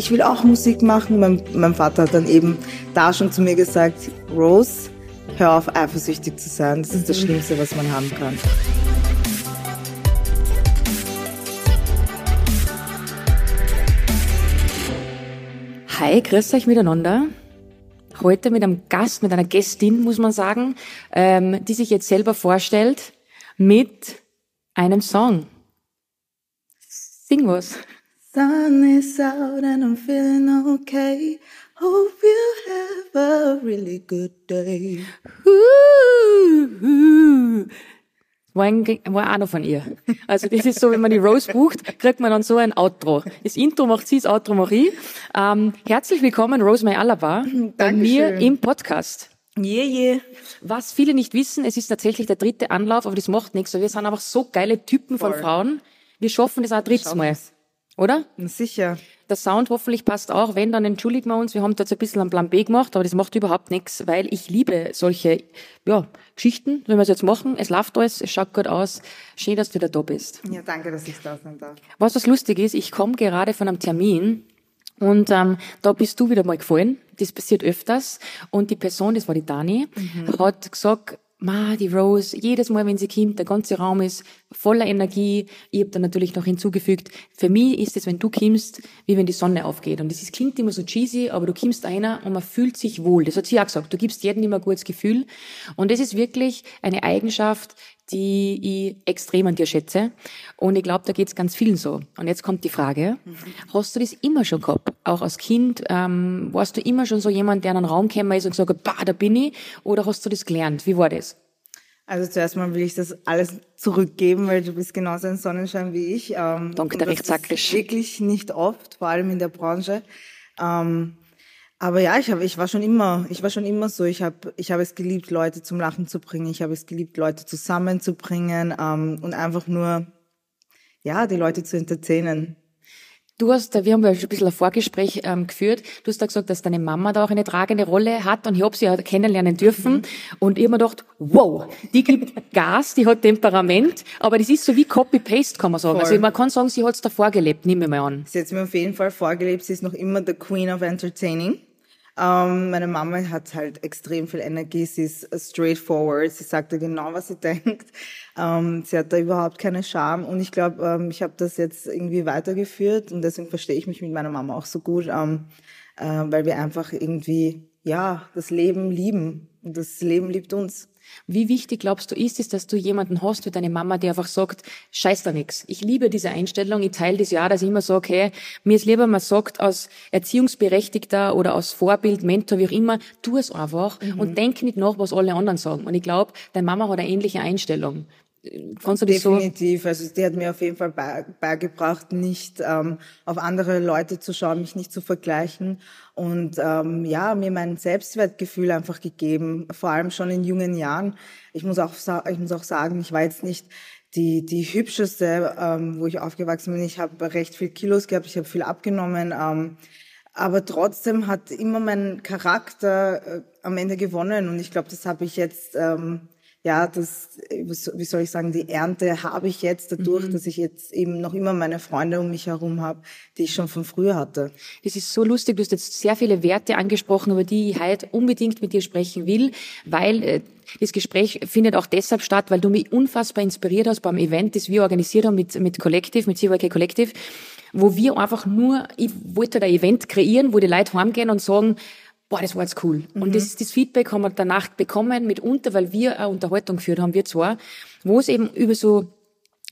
ich will auch Musik machen. Mein, mein Vater hat dann eben da schon zu mir gesagt, Rose, hör auf eifersüchtig zu sein. Das ist das Schlimmste, was man haben kann. Hi, grüßt euch miteinander. Heute mit einem Gast, mit einer Gästin, muss man sagen, ähm, die sich jetzt selber vorstellt mit einem Song. Sing was. Sun is out and I'm feeling okay. Hope you have a really good day. War, ein, war auch noch von ihr. Also das ist so, wenn man die Rose bucht, kriegt man dann so ein Outro. Das Intro macht sie, das Outro mache ich. Ähm, herzlich willkommen, Rosemary Alaba, bei mir im Podcast. Yeah, yeah. Was viele nicht wissen, es ist tatsächlich der dritte Anlauf, aber das macht nichts, wir sind einfach so geile Typen von Voll. Frauen. Wir schaffen das auch drittes Mal. Oder? Sicher. Der Sound hoffentlich passt auch. Wenn, dann entschuldigen wir uns. Wir haben da jetzt ein bisschen einen Plan B gemacht, aber das macht überhaupt nichts, weil ich liebe solche ja, Geschichten, wenn wir es jetzt machen. Es läuft alles, es schaut gut aus. Schön, dass du wieder da bist. Ja, danke, dass ich da sein darf. Was was lustig ist, ich komme gerade von einem Termin und ähm, da bist du wieder mal gefallen. Das passiert öfters. Und die Person, das war die Dani, hat gesagt, Ma, die Rose, jedes Mal, wenn sie kommt, der ganze Raum ist voller Energie. Ich habe dann natürlich noch hinzugefügt, für mich ist es, wenn du kommst, wie wenn die Sonne aufgeht. Und das ist, klingt immer so cheesy, aber du kommst einer und man fühlt sich wohl. Das hat sie auch gesagt. Du gibst jedem immer ein gutes Gefühl. Und das ist wirklich eine Eigenschaft, die ich extrem an dir schätze. Und ich glaube, da geht's ganz vielen so. Und jetzt kommt die Frage, hast du das immer schon gehabt? Auch als Kind, ähm, warst du immer schon so jemand, der in einen Raum gekommen ist und gesagt hat, bah, da bin ich? Oder hast du das gelernt? Wie war das? Also zuerst mal will ich das alles zurückgeben, weil du bist genauso ein Sonnenschein wie ich. Ähm, Danke, der ist Wirklich nicht oft, vor allem in der Branche. Ähm, aber ja, ich habe, ich war schon immer, ich war schon immer so. Ich habe, ich habe es geliebt, Leute zum Lachen zu bringen. Ich habe es geliebt, Leute zusammenzubringen ähm, und einfach nur, ja, die Leute zu entertainen. Du hast, wir haben ja schon ein bisschen ein Vorgespräch ähm, geführt. Du hast da gesagt, dass deine Mama da auch eine tragende Rolle hat und ich habe sie ja kennenlernen dürfen. Und ich hab mir gedacht, wow, die gibt Gas, die hat Temperament, aber das ist so wie Copy-Paste, kann man sagen. Voll. Also man kann sagen, sie hat es davor gelebt, nimm mir mal an. Sie hat mir auf jeden Fall vorgelebt, sie ist noch immer the Queen of Entertaining. Ähm, meine Mama hat halt extrem viel Energie, sie ist straightforward, sie sagt dir genau, was sie denkt. Ähm, sie hat da überhaupt keine Scham und ich glaube, ähm, ich habe das jetzt irgendwie weitergeführt und deswegen verstehe ich mich mit meiner Mama auch so gut, ähm, äh, weil wir einfach irgendwie, ja, das Leben lieben und das Leben liebt uns. Wie wichtig glaubst du ist es, dass du jemanden hast wie deine Mama, die einfach sagt, scheiß da nix. Ich liebe diese Einstellung, ich teile das ja, dass ich immer sage, hey, mir ist lieber, man sagt als Erziehungsberechtigter oder als Vorbild, Mentor, wie auch immer, tu es einfach und denk nicht nach, was alle anderen sagen. Und ich glaube, deine Mama hat eine ähnliche Einstellung. Kannst du das so? Definitiv. Also die hat mir auf jeden Fall bei- beigebracht, nicht ähm, auf andere Leute zu schauen, mich nicht zu vergleichen und ähm, ja, mir mein Selbstwertgefühl einfach gegeben, vor allem schon in jungen Jahren. Ich muss auch, ich muss auch sagen, ich war jetzt nicht die, die hübscheste, ähm, wo ich aufgewachsen bin. Ich habe recht viel Kilos gehabt, ich habe viel abgenommen. Ähm, aber trotzdem hat immer mein Charakter äh, am Ende gewonnen und ich glaube, das habe ich jetzt, ähm, ja, das, äh, wie so- wie soll ich sagen, die Ernte habe ich jetzt dadurch, dass ich jetzt eben noch immer meine Freunde um mich herum habe, die ich schon von früher hatte. Das ist so lustig. Du hast jetzt sehr viele Werte angesprochen, über die ich heute unbedingt mit dir sprechen will, weil äh, das Gespräch findet auch deshalb statt, weil du mich unfassbar inspiriert hast beim Event, das wir organisiert haben mit, mit Collective, mit CYK Collective, wo wir einfach nur, ich wollte da ein Event kreieren, wo die Leute heimgehen und sagen, boah, das war jetzt cool. Und das, das Feedback haben wir danach bekommen, mitunter, weil wir eine Unterhaltung geführt haben, wir zwar, wo es eben über so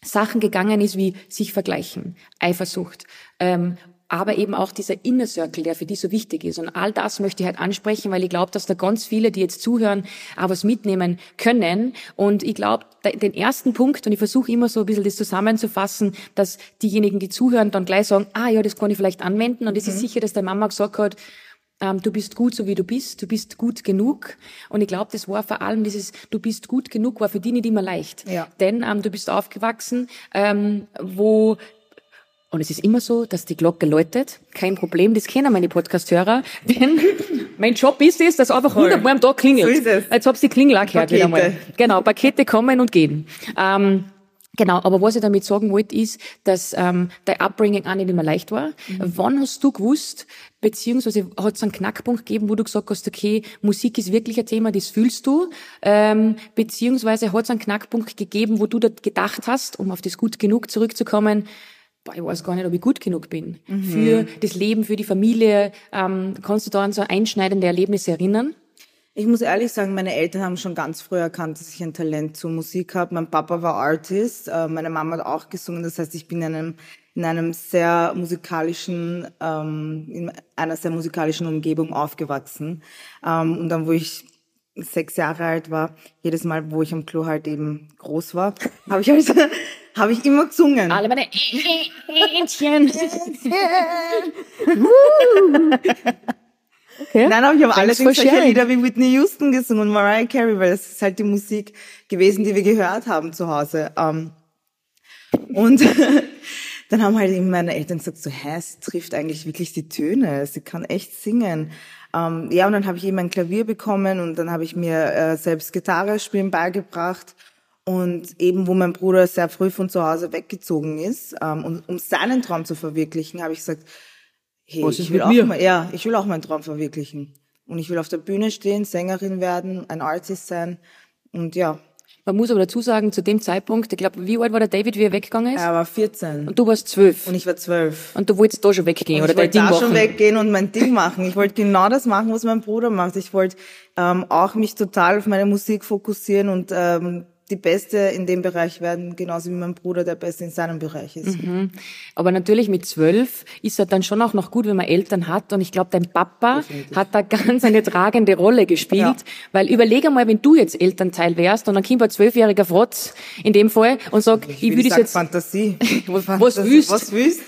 Sachen gegangen ist wie sich vergleichen, Eifersucht, ähm, aber eben auch dieser Inner Circle, der für die so wichtig ist. Und all das möchte ich halt ansprechen, weil ich glaube, dass da ganz viele, die jetzt zuhören, auch was mitnehmen können. Und ich glaube, den ersten Punkt, und ich versuche immer so ein bisschen das zusammenzufassen, dass diejenigen, die zuhören, dann gleich sagen, ah ja, das kann ich vielleicht anwenden. Und es ist sicher, dass der Mama gesagt hat, ähm, du bist gut so wie du bist, du bist gut genug. Und ich glaube, das war vor allem dieses, du bist gut genug, war für die nicht immer leicht. Ja. Denn ähm, du bist aufgewachsen, ähm, wo und es ist immer so, dass die Glocke läutet. Kein Problem, das kennen meine Podcast-Hörer. Denn mein Job ist es, dass einfach hundertmal am Tag klingelt. So ist es. Jetzt hab's die Klingel auch gehört wieder mal. Genau, Pakete kommen und gehen. Ähm, Genau, aber was ich damit sagen wollte, ist, dass ähm, dein Upbringing auch nicht immer leicht war. Mhm. Wann hast du gewusst, beziehungsweise hat es einen Knackpunkt gegeben, wo du gesagt hast, okay, Musik ist wirklich ein Thema, das fühlst du, ähm, beziehungsweise hat es einen Knackpunkt gegeben, wo du da gedacht hast, um auf das gut genug zurückzukommen, boah, ich weiß gar nicht, ob ich gut genug bin mhm. für das Leben, für die Familie. Ähm, kannst du da an so einschneidende Erlebnisse erinnern? Ich muss ehrlich sagen, meine Eltern haben schon ganz früh erkannt, dass ich ein Talent zur Musik habe. Mein Papa war Artist, äh, meine Mama hat auch gesungen. Das heißt, ich bin in einem, in einem sehr musikalischen, ähm, in einer sehr musikalischen Umgebung aufgewachsen. Ähm, und dann, wo ich sechs Jahre alt war, jedes Mal, wo ich am Klo halt eben groß war, habe ich halt, habe ich immer gesungen. Alle meine Hähnchen. Okay. Nein, aber ich habe allerdings solche Lieder wie Whitney Houston gesungen und Mariah Carey, weil das ist halt die Musik gewesen, die wir gehört haben zu Hause. Ähm, und dann haben halt eben meine Eltern gesagt, so, hä, sie trifft eigentlich wirklich die Töne, sie kann echt singen. Ähm, ja, und dann habe ich eben ein Klavier bekommen und dann habe ich mir äh, selbst Gitarre spielen beigebracht. Und eben, wo mein Bruder sehr früh von zu Hause weggezogen ist, ähm, um seinen Traum zu verwirklichen, habe ich gesagt, hey, Was ich will auch mal, ja, ich will auch meinen Traum verwirklichen. Und ich will auf der Bühne stehen, Sängerin werden, ein Artist sein. Und ja. Man muss aber dazu sagen, zu dem Zeitpunkt, ich glaube, wie alt war der David, wie er weggegangen ist? Er war 14. Und du warst 12. Und ich war 12. Und du wolltest da schon weggehen, und oder dein Ding machen? Ich wollte da schon weggehen und mein Ding machen. Ich wollte genau das machen, was mein Bruder macht. Ich wollte ähm, auch mich total auf meine Musik fokussieren und ähm, die Beste in dem Bereich werden, genauso wie mein Bruder der Beste in seinem Bereich ist. Mhm. Aber natürlich mit zwölf ist er dann schon auch noch gut, wenn man Eltern hat. Und ich glaube, dein Papa Definitiv. hat da ganz eine tragende Rolle gespielt. Ja. Weil überlege mal, wenn du jetzt Elternteil wärst und dann kommt ein zwölfjähriger Frotz in dem Fall und sagt, ich, ich würde jetzt... Fantasie. was, was willst? Was willst?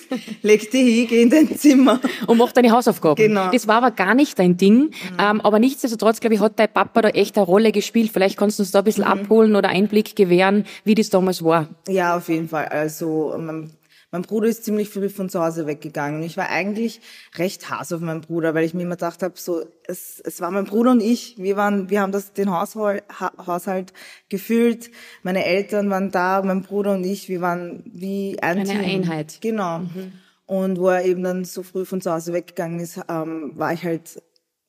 Leg dich hin, geh in dein Zimmer. Und mach deine Hausaufgaben. Genau. Das war aber gar nicht dein Ding. Mhm. Ähm, aber nichtsdestotrotz, glaube ich, hat dein Papa da echt eine Rolle gespielt. Vielleicht kannst du uns da ein bisschen mhm. abholen oder ein Einblick gewähren, wie das damals war. Ja, auf jeden Fall. Also mein, mein Bruder ist ziemlich früh von zu Hause weggegangen. Ich war eigentlich recht hass auf meinen Bruder, weil ich mir immer gedacht habe, so es, es war mein Bruder und ich. Wir waren, wir haben das den Haushalt, ha, Haushalt gefühlt. Meine Eltern waren da, mein Bruder und ich. Wir waren wie ein eine Team. Einheit. Genau. Mhm. Und wo er eben dann so früh von zu Hause weggegangen ist, ähm, war ich halt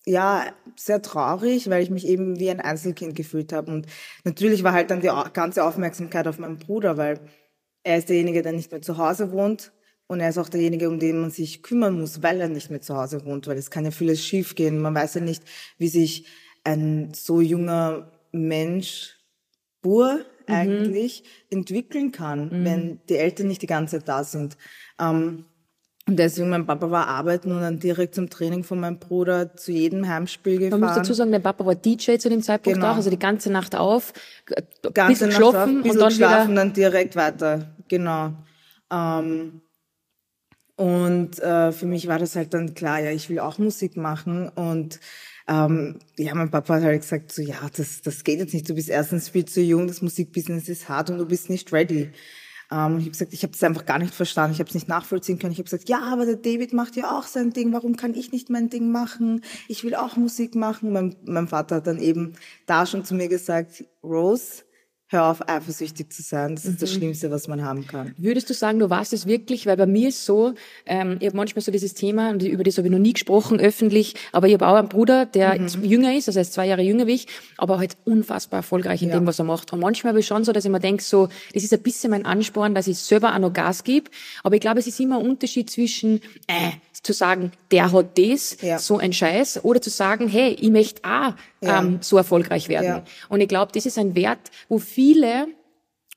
ja, sehr traurig, weil ich mich eben wie ein Einzelkind gefühlt habe. Und natürlich war halt dann die ganze Aufmerksamkeit auf meinen Bruder, weil er ist derjenige, der nicht mehr zu Hause wohnt. Und er ist auch derjenige, um den man sich kümmern muss, weil er nicht mehr zu Hause wohnt, weil es kann ja vieles schiefgehen. Man weiß ja nicht, wie sich ein so junger Mensch, Bur mhm. eigentlich, mhm. entwickeln kann, mhm. wenn die Eltern nicht die ganze Zeit da sind. Ähm, und deswegen, mein Papa war arbeiten und dann direkt zum Training von meinem Bruder zu jedem Heimspiel gefahren. Man muss dazu sagen, der Papa war DJ zu dem Zeitpunkt genau. auch, also die ganze Nacht auf, ganze Nacht geschlafen auf, und dann geschlafen, wieder... dann direkt weiter, genau. Ähm, und äh, für mich war das halt dann klar, ja, ich will auch Musik machen und ähm, ja, mein Papa hat halt gesagt, so ja, das, das geht jetzt nicht, du bist erstens viel zu jung, das Musikbusiness ist hart und du bist nicht ready. Ähm, ich habe gesagt, ich habe das einfach gar nicht verstanden, ich habe es nicht nachvollziehen können. Ich habe gesagt, ja, aber der David macht ja auch sein Ding, warum kann ich nicht mein Ding machen? Ich will auch Musik machen. Mein, mein Vater hat dann eben da schon zu mir gesagt, Rose, hör auf, eifersüchtig zu sein. Das ist mhm. das Schlimmste, was man haben kann. Würdest du sagen, du warst es wirklich? Weil bei mir ist so, ähm, ich habe manchmal so dieses Thema, und über das habe ich noch nie gesprochen öffentlich, aber ich habe auch einen Bruder, der mhm. jünger ist, also er ist zwei Jahre jünger wie ich, aber halt unfassbar erfolgreich in ja. dem, was er macht. Und manchmal habe ich schon so, dass ich mir denke, so, das ist ein bisschen mein Ansporn, dass ich selber auch noch Gas gebe. Aber ich glaube, es ist immer ein Unterschied zwischen, äh, zu sagen, der hat das, ja. so ein Scheiß, oder zu sagen, hey, ich möchte auch ja. ähm, so erfolgreich werden. Ja. Und ich glaube, das ist ein Wert, wo viele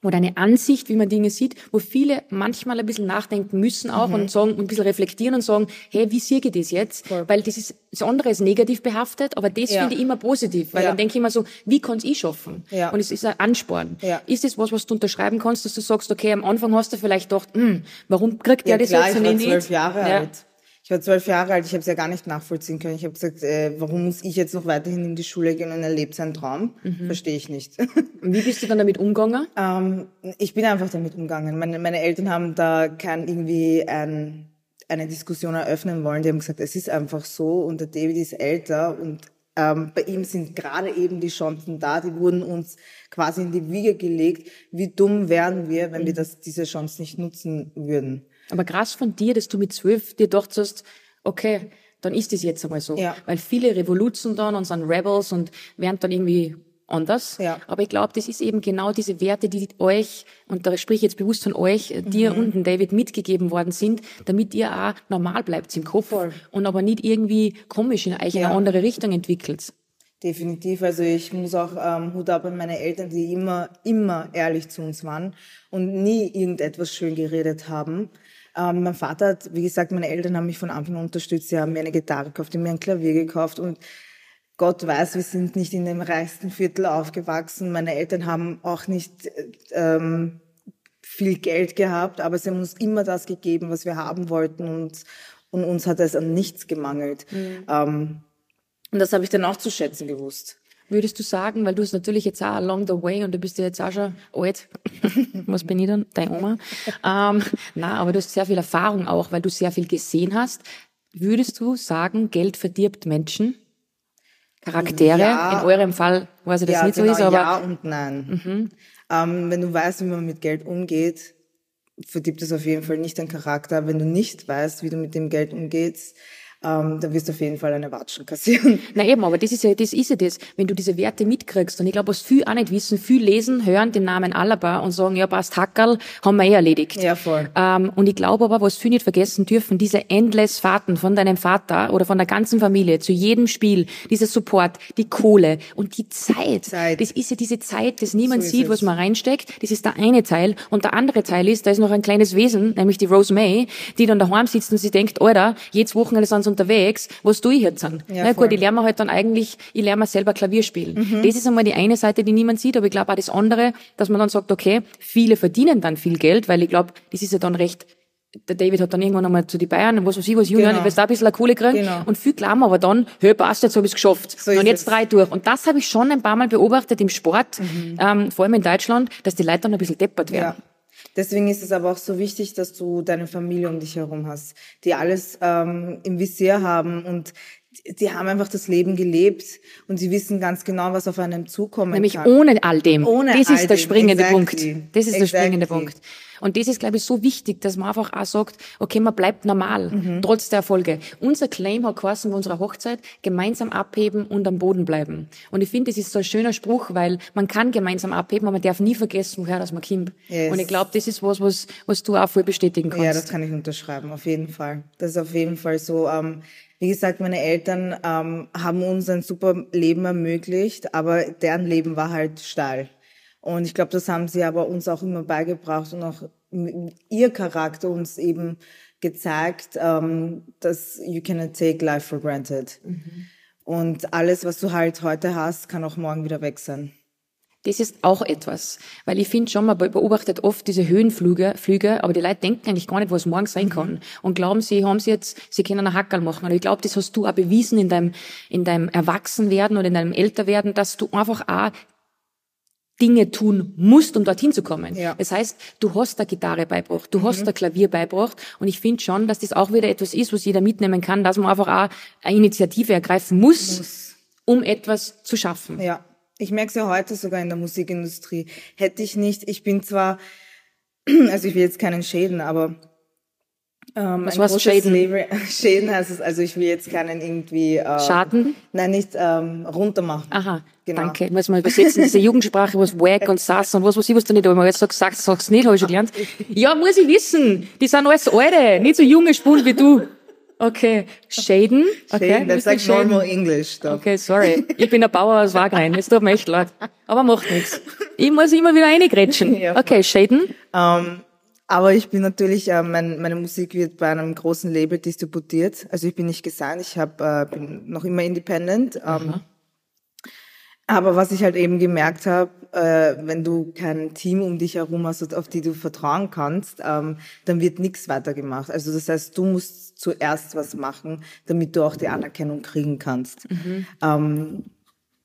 oder eine Ansicht, wie man Dinge sieht, wo viele manchmal ein bisschen nachdenken müssen auch mhm. und sagen, ein bisschen reflektieren und sagen, hey, wie sehe ich das jetzt? Voll. Weil das ist, das andere ist negativ behaftet, aber das ja. finde ich immer positiv, weil ja. dann denke ich immer so, wie kann ich schaffen? Ja. Und es ist ein Ansporn. Ist das was, was du unterschreiben kannst, dass du sagst, okay, am Anfang hast du vielleicht gedacht, hm, warum kriegt der das klar, jetzt ich nicht? zwölf Jahre alt ich war zwölf Jahre alt, ich habe es ja gar nicht nachvollziehen können. Ich habe gesagt, äh, warum muss ich jetzt noch weiterhin in die Schule gehen und erlebt seinen Traum? Mhm. Verstehe ich nicht. Wie bist du dann damit umgegangen? Ähm, ich bin einfach damit umgegangen. Meine, meine Eltern haben da kein irgendwie ein, eine Diskussion eröffnen wollen. Die haben gesagt, es ist einfach so und der David ist älter und ähm, bei ihm sind gerade eben die Chancen da, die wurden uns quasi in die Wiege gelegt. Wie dumm wären wir, wenn wir mhm. das, diese Chance nicht nutzen würden? Aber krass von dir, dass du mit zwölf dir dachtest, okay, dann ist es jetzt einmal so. Ja. Weil viele revoluzen dann und sind Rebels und werden dann irgendwie anders. Ja. Aber ich glaube, das ist eben genau diese Werte, die euch, und da spreche ich jetzt bewusst von euch, mhm. dir und David mitgegeben worden sind, damit ihr auch normal bleibt im Kopf Voll. und aber nicht irgendwie komisch in euch ja. in eine andere Richtung entwickelt. Definitiv. Also ich muss auch ähm, Hut ab an meine Eltern, die immer, immer ehrlich zu uns waren und nie irgendetwas schön geredet haben. Ähm, mein Vater hat, wie gesagt, meine Eltern haben mich von Anfang an unterstützt. Sie haben mir eine Gitarre gekauft, die mir ein Klavier gekauft und Gott weiß, wir sind nicht in dem reichsten Viertel aufgewachsen. Meine Eltern haben auch nicht ähm, viel Geld gehabt, aber sie haben uns immer das gegeben, was wir haben wollten und, und uns hat es an nichts gemangelt. Mhm. Ähm, und das habe ich dann auch zu schätzen gewusst. Würdest du sagen, weil du es natürlich jetzt auch along the way und du bist ja jetzt auch schon alt, was bin ich dann, deine Oma, ähm, na, aber du hast sehr viel Erfahrung auch, weil du sehr viel gesehen hast. Würdest du sagen, Geld verdirbt Menschen? Charaktere. Ja, in eurem Fall weiß ich, dass ja, nicht genau, so ist, aber. Ja und nein. Mhm. Ähm, wenn du weißt, wie man mit Geld umgeht, verdirbt es auf jeden Fall nicht dein Charakter. Wenn du nicht weißt, wie du mit dem Geld umgehst, ähm, da wirst du auf jeden Fall eine Watschen kassieren. Na eben, aber das ist ja das, ist ja das, wenn du diese Werte mitkriegst. Und ich glaube, was viel auch nicht wissen, viel lesen, hören den Namen Alaba und sagen, ja, passt Hackerl, haben wir eh erledigt. Ja, voll. Ähm, und ich glaube aber, was viel nicht vergessen dürfen, diese endless Fahrten von deinem Vater oder von der ganzen Familie zu jedem Spiel, dieser Support, die Kohle und die Zeit. Zeit. Das ist ja diese Zeit, das niemand so sieht, was man reinsteckt. Das ist der eine Teil. Und der andere Teil ist, da ist noch ein kleines Wesen, nämlich die Rose May, die dann daheim sitzt und sie denkt, Alter, jedes Wochenende sind unterwegs, was tue ich jetzt dann? Ja, Na gut, ich lerne halt dann eigentlich, ich lerne selber Klavier spielen. Mhm. Das ist einmal die eine Seite, die niemand sieht, aber ich glaube auch das andere, dass man dann sagt, okay, viele verdienen dann viel Geld, weil ich glaube, das ist ja dann recht der David hat dann irgendwann einmal zu die Bayern, was weiß ich, was Junior, genau. ich weiß da ein bisschen Kohle kriegen. Genau. Und viel glauben aber dann, hey, passt, jetzt habe ich es geschafft. So und jetzt es. drei durch. Und das habe ich schon ein paar Mal beobachtet im Sport, mhm. ähm, vor allem in Deutschland, dass die Leute dann ein bisschen deppert werden. Ja. Deswegen ist es aber auch so wichtig, dass du deine Familie um dich herum hast, die alles ähm, im Visier haben und die haben einfach das Leben gelebt und sie wissen ganz genau, was auf einem zukommen Nämlich kann. ohne all dem. Ohne das all ist der springende exactly. Punkt. Das ist exactly. der springende Punkt. Und das ist, glaube ich, so wichtig, dass man einfach auch sagt, okay, man bleibt normal, mhm. trotz der Erfolge. Unser Claim hat geheißen bei unserer Hochzeit, gemeinsam abheben und am Boden bleiben. Und ich finde, das ist so ein schöner Spruch, weil man kann gemeinsam abheben, aber man darf nie vergessen, woher das man kommt. Yes. Und ich glaube, das ist was, was, was du auch voll bestätigen kannst. Ja, das kann ich unterschreiben, auf jeden Fall. Das ist auf jeden Fall so. Ähm, wie gesagt, meine Eltern ähm, haben uns ein super Leben ermöglicht, aber deren Leben war halt steil. Und ich glaube, das haben sie aber uns auch immer beigebracht und auch ihr Charakter uns eben gezeigt, ähm, dass you cannot take life for granted. Mhm. Und alles, was du halt heute hast, kann auch morgen wieder weg sein. Das ist auch etwas. Weil ich finde schon, man beobachtet oft diese Höhenflüge, Flüge, aber die Leute denken eigentlich gar nicht, was morgen sein kann. Mhm. Und glauben, sie haben sie jetzt, sie können einen Hackerl machen. Und ich glaube, das hast du auch bewiesen in deinem, in deinem Erwachsenwerden oder in deinem Älterwerden, dass du einfach auch Dinge tun musst, um dorthin zu kommen. Ja. Das heißt, du hast der Gitarre beibracht, du mhm. hast der Klavier beibracht und ich finde schon, dass das auch wieder etwas ist, was jeder mitnehmen kann, dass man einfach auch eine Initiative ergreifen muss, muss. um etwas zu schaffen. Ja, ich merke es ja heute sogar in der Musikindustrie. Hätte ich nicht, ich bin zwar, also ich will jetzt keinen schäden, aber ähm, Was war's Schäden? Slavery, Schäden heißt es, also ich will jetzt keinen irgendwie... Äh, Schaden? Nein, nicht ähm, runtermachen. Aha, genau. danke. Muss mal übersetzen, diese Jugendsprache, was wack und sass und was, was ich was da nicht, aber jetzt sagst, sagst, sagst nicht, habe ich schon gelernt. Ja, muss ich wissen. Die sind alles Alte, nicht so junge Spulen wie du. Okay, Shaden. Okay, Shaden, that's like Shaden. normal English stuff. Okay, sorry. Ich bin ein Bauer aus Wagrein, es tut mir echt leid. Aber macht nichts. Ich muss immer wieder reingrätschen. Okay, Shaden. Um, ähm, aber ich bin natürlich, äh, mein, meine Musik wird bei einem großen Label distributiert. Also ich bin nicht gesigned, ich hab, äh, bin noch immer independent. Ähm, aber was ich halt eben gemerkt habe, äh, wenn du kein Team um dich herum hast, auf die du vertrauen kannst, ähm, dann wird nichts weitergemacht. Also das heißt, du musst zuerst was machen, damit du auch die Anerkennung kriegen kannst. Mhm. Ähm,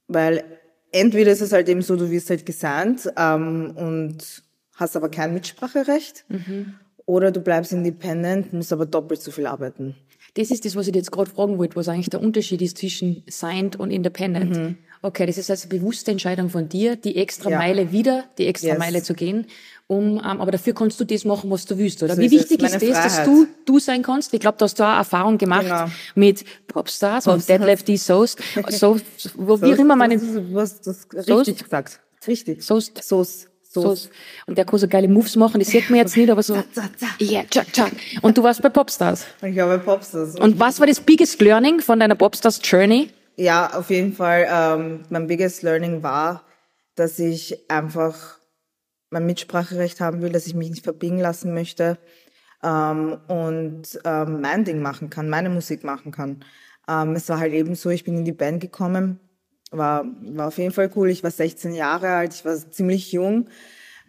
weil entweder ist es halt eben so, du wirst halt gesandt ähm, und hast aber kein Mitspracherecht. Mhm. Oder du bleibst independent, musst aber doppelt so viel arbeiten. Das ist das, was ich jetzt gerade fragen wollte, was eigentlich der Unterschied ist zwischen signed und independent. Mhm. Okay, das ist also eine bewusste Entscheidung von dir, die extra Ja. Meile wieder, die extra Yes. Meile zu gehen. Um, ähm, aber dafür kannst du das machen, was du willst, oder? So Wie ist wichtig ist Meine das, dass Freiheit. du du sein kannst? Ich glaube, du hast da auch Erfahrung gemacht Genau. mit Popstars und Popstars. Deadlift D. Soos, so, wo, wie auch immer man das, den das, das, richtig gesagt. Richtig. Soos, Soße. Soos. Und der kann so geile Moves machen, das sieht man jetzt nicht, aber so, yeah, tschak, tschak. Und du warst bei Popstars. Ich glaube, Popstars. Und was war das biggest learning von deiner Popstars Journey? Ja, auf jeden Fall. Ähm, mein biggest learning war, dass ich einfach mein Mitspracherecht haben will, dass ich mich nicht verbiegen lassen möchte ähm, und ähm, mein Ding machen kann, meine Musik machen kann. Ähm, es war halt eben so, ich bin in die Band gekommen, war, war auf jeden Fall cool. Ich war 16 Jahre alt, ich war ziemlich jung.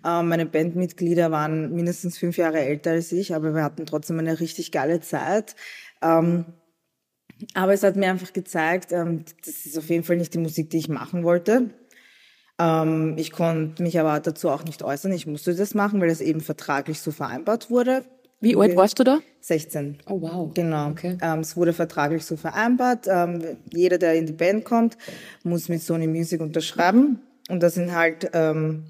Ähm, meine Bandmitglieder waren mindestens fünf Jahre älter als ich, aber wir hatten trotzdem eine richtig geile Zeit. Ähm, aber es hat mir einfach gezeigt, ähm, das ist auf jeden Fall nicht die Musik, die ich machen wollte. Ich konnte mich aber dazu auch nicht äußern. Ich musste das machen, weil das eben vertraglich so vereinbart wurde. Wie alt warst du da? 16. Oh wow. Genau. Okay. Ähm, es wurde vertraglich so vereinbart. Ähm, jeder, der in die Band kommt, muss mit Sony Music unterschreiben. Und das sind halt ähm,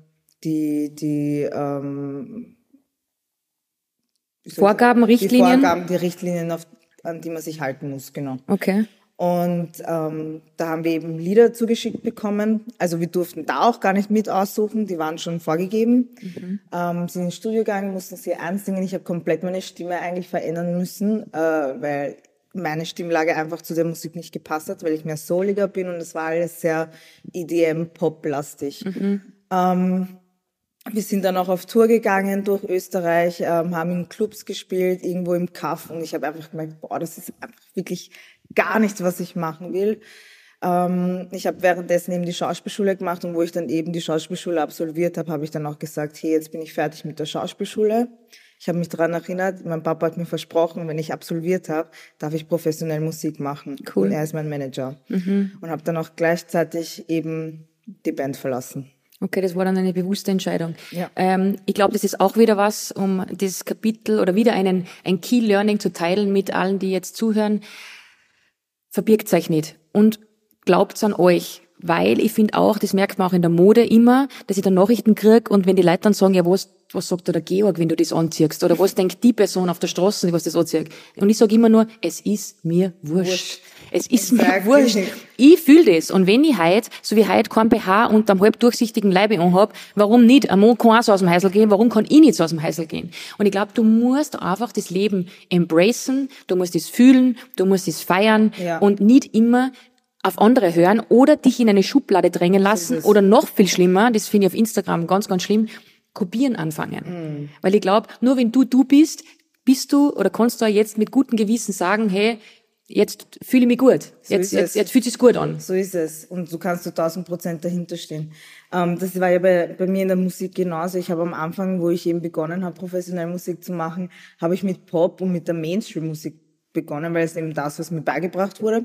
die, die, ähm, Vorgaben? Richtlinien? Die Vorgaben, die Richtlinien, auf, an die man sich halten muss, genau. Okay. Und ähm, da haben wir eben Lieder zugeschickt bekommen. Also wir durften da auch gar nicht mit aussuchen, die waren schon vorgegeben. Ähm, sind ins Studio gegangen, mussten sie einsingen. Ich habe komplett meine Stimme eigentlich verändern müssen, äh, weil meine Stimmlage einfach zu der Musik nicht gepasst hat, weil ich mehr souliger bin und es war alles sehr EDM-Pop-lastig. Ähm, wir sind dann auch auf Tour gegangen durch Österreich, ähm, haben in Clubs gespielt, irgendwo im Kaff und ich habe einfach gemerkt, boah, das ist einfach wirklich gar nichts, was ich machen will. Ähm, ich habe währenddessen eben die Schauspielschule gemacht und wo ich dann eben die Schauspielschule absolviert habe, habe ich dann auch gesagt, hey, jetzt bin ich fertig mit der Schauspielschule. Ich habe mich daran erinnert, mein Papa hat mir versprochen, wenn ich absolviert habe, darf ich professionell Musik machen. Cool. Und er ist mein Manager. Und habe dann auch gleichzeitig eben die Band verlassen. Okay, das war dann eine bewusste Entscheidung. Ja. Ähm, ich glaube, das ist auch wieder was, um dieses Kapitel oder wieder einen, ein Key Learning zu teilen mit allen, die jetzt zuhören. Verbirgt euch nicht und glaubt's an euch. Weil ich finde auch, das merkt man auch in der Mode immer, dass ich dann Nachrichten krieg und wenn die Leute dann sagen, ja, was, was sagt da der Georg, wenn du das anziehst? Oder was denkt die Person auf der Straße, die was das anzieht? Und ich sage immer nur, es ist mir wurscht. Wurscht. Es ist mir wurscht. Ich fühl das. Und wenn ich heute, so wie heute, kein BH und einem halb durchsichtigen Leibe anhab, warum nicht? Mann kann so aus dem Häusl gehen, warum kann ich nicht so aus dem Häusl gehen? Und ich glaube, du musst einfach das Leben embracen, du musst es fühlen, du musst es feiern Ja. und nicht immer auf andere hören oder dich in eine Schublade drängen lassen oder noch viel schlimmer, das finde ich auf Instagram ganz, ganz schlimm, kopieren anfangen. Weil ich glaube, nur wenn du du bist, bist du oder kannst du jetzt mit gutem Gewissen sagen, hey, jetzt fühle ich mich gut. So Jetzt, jetzt, es. jetzt fühlt sich's gut an. So ist es. Und du kannst zu 1000 Prozent dahinter stehen. Ähm, das war ja bei, bei mir in der Musik genauso. Ich habe am Anfang, wo ich eben begonnen habe, professionell Musik zu machen, habe ich mit Pop und mit der Mainstream-Musik begonnen, weil es eben das, was mir beigebracht wurde.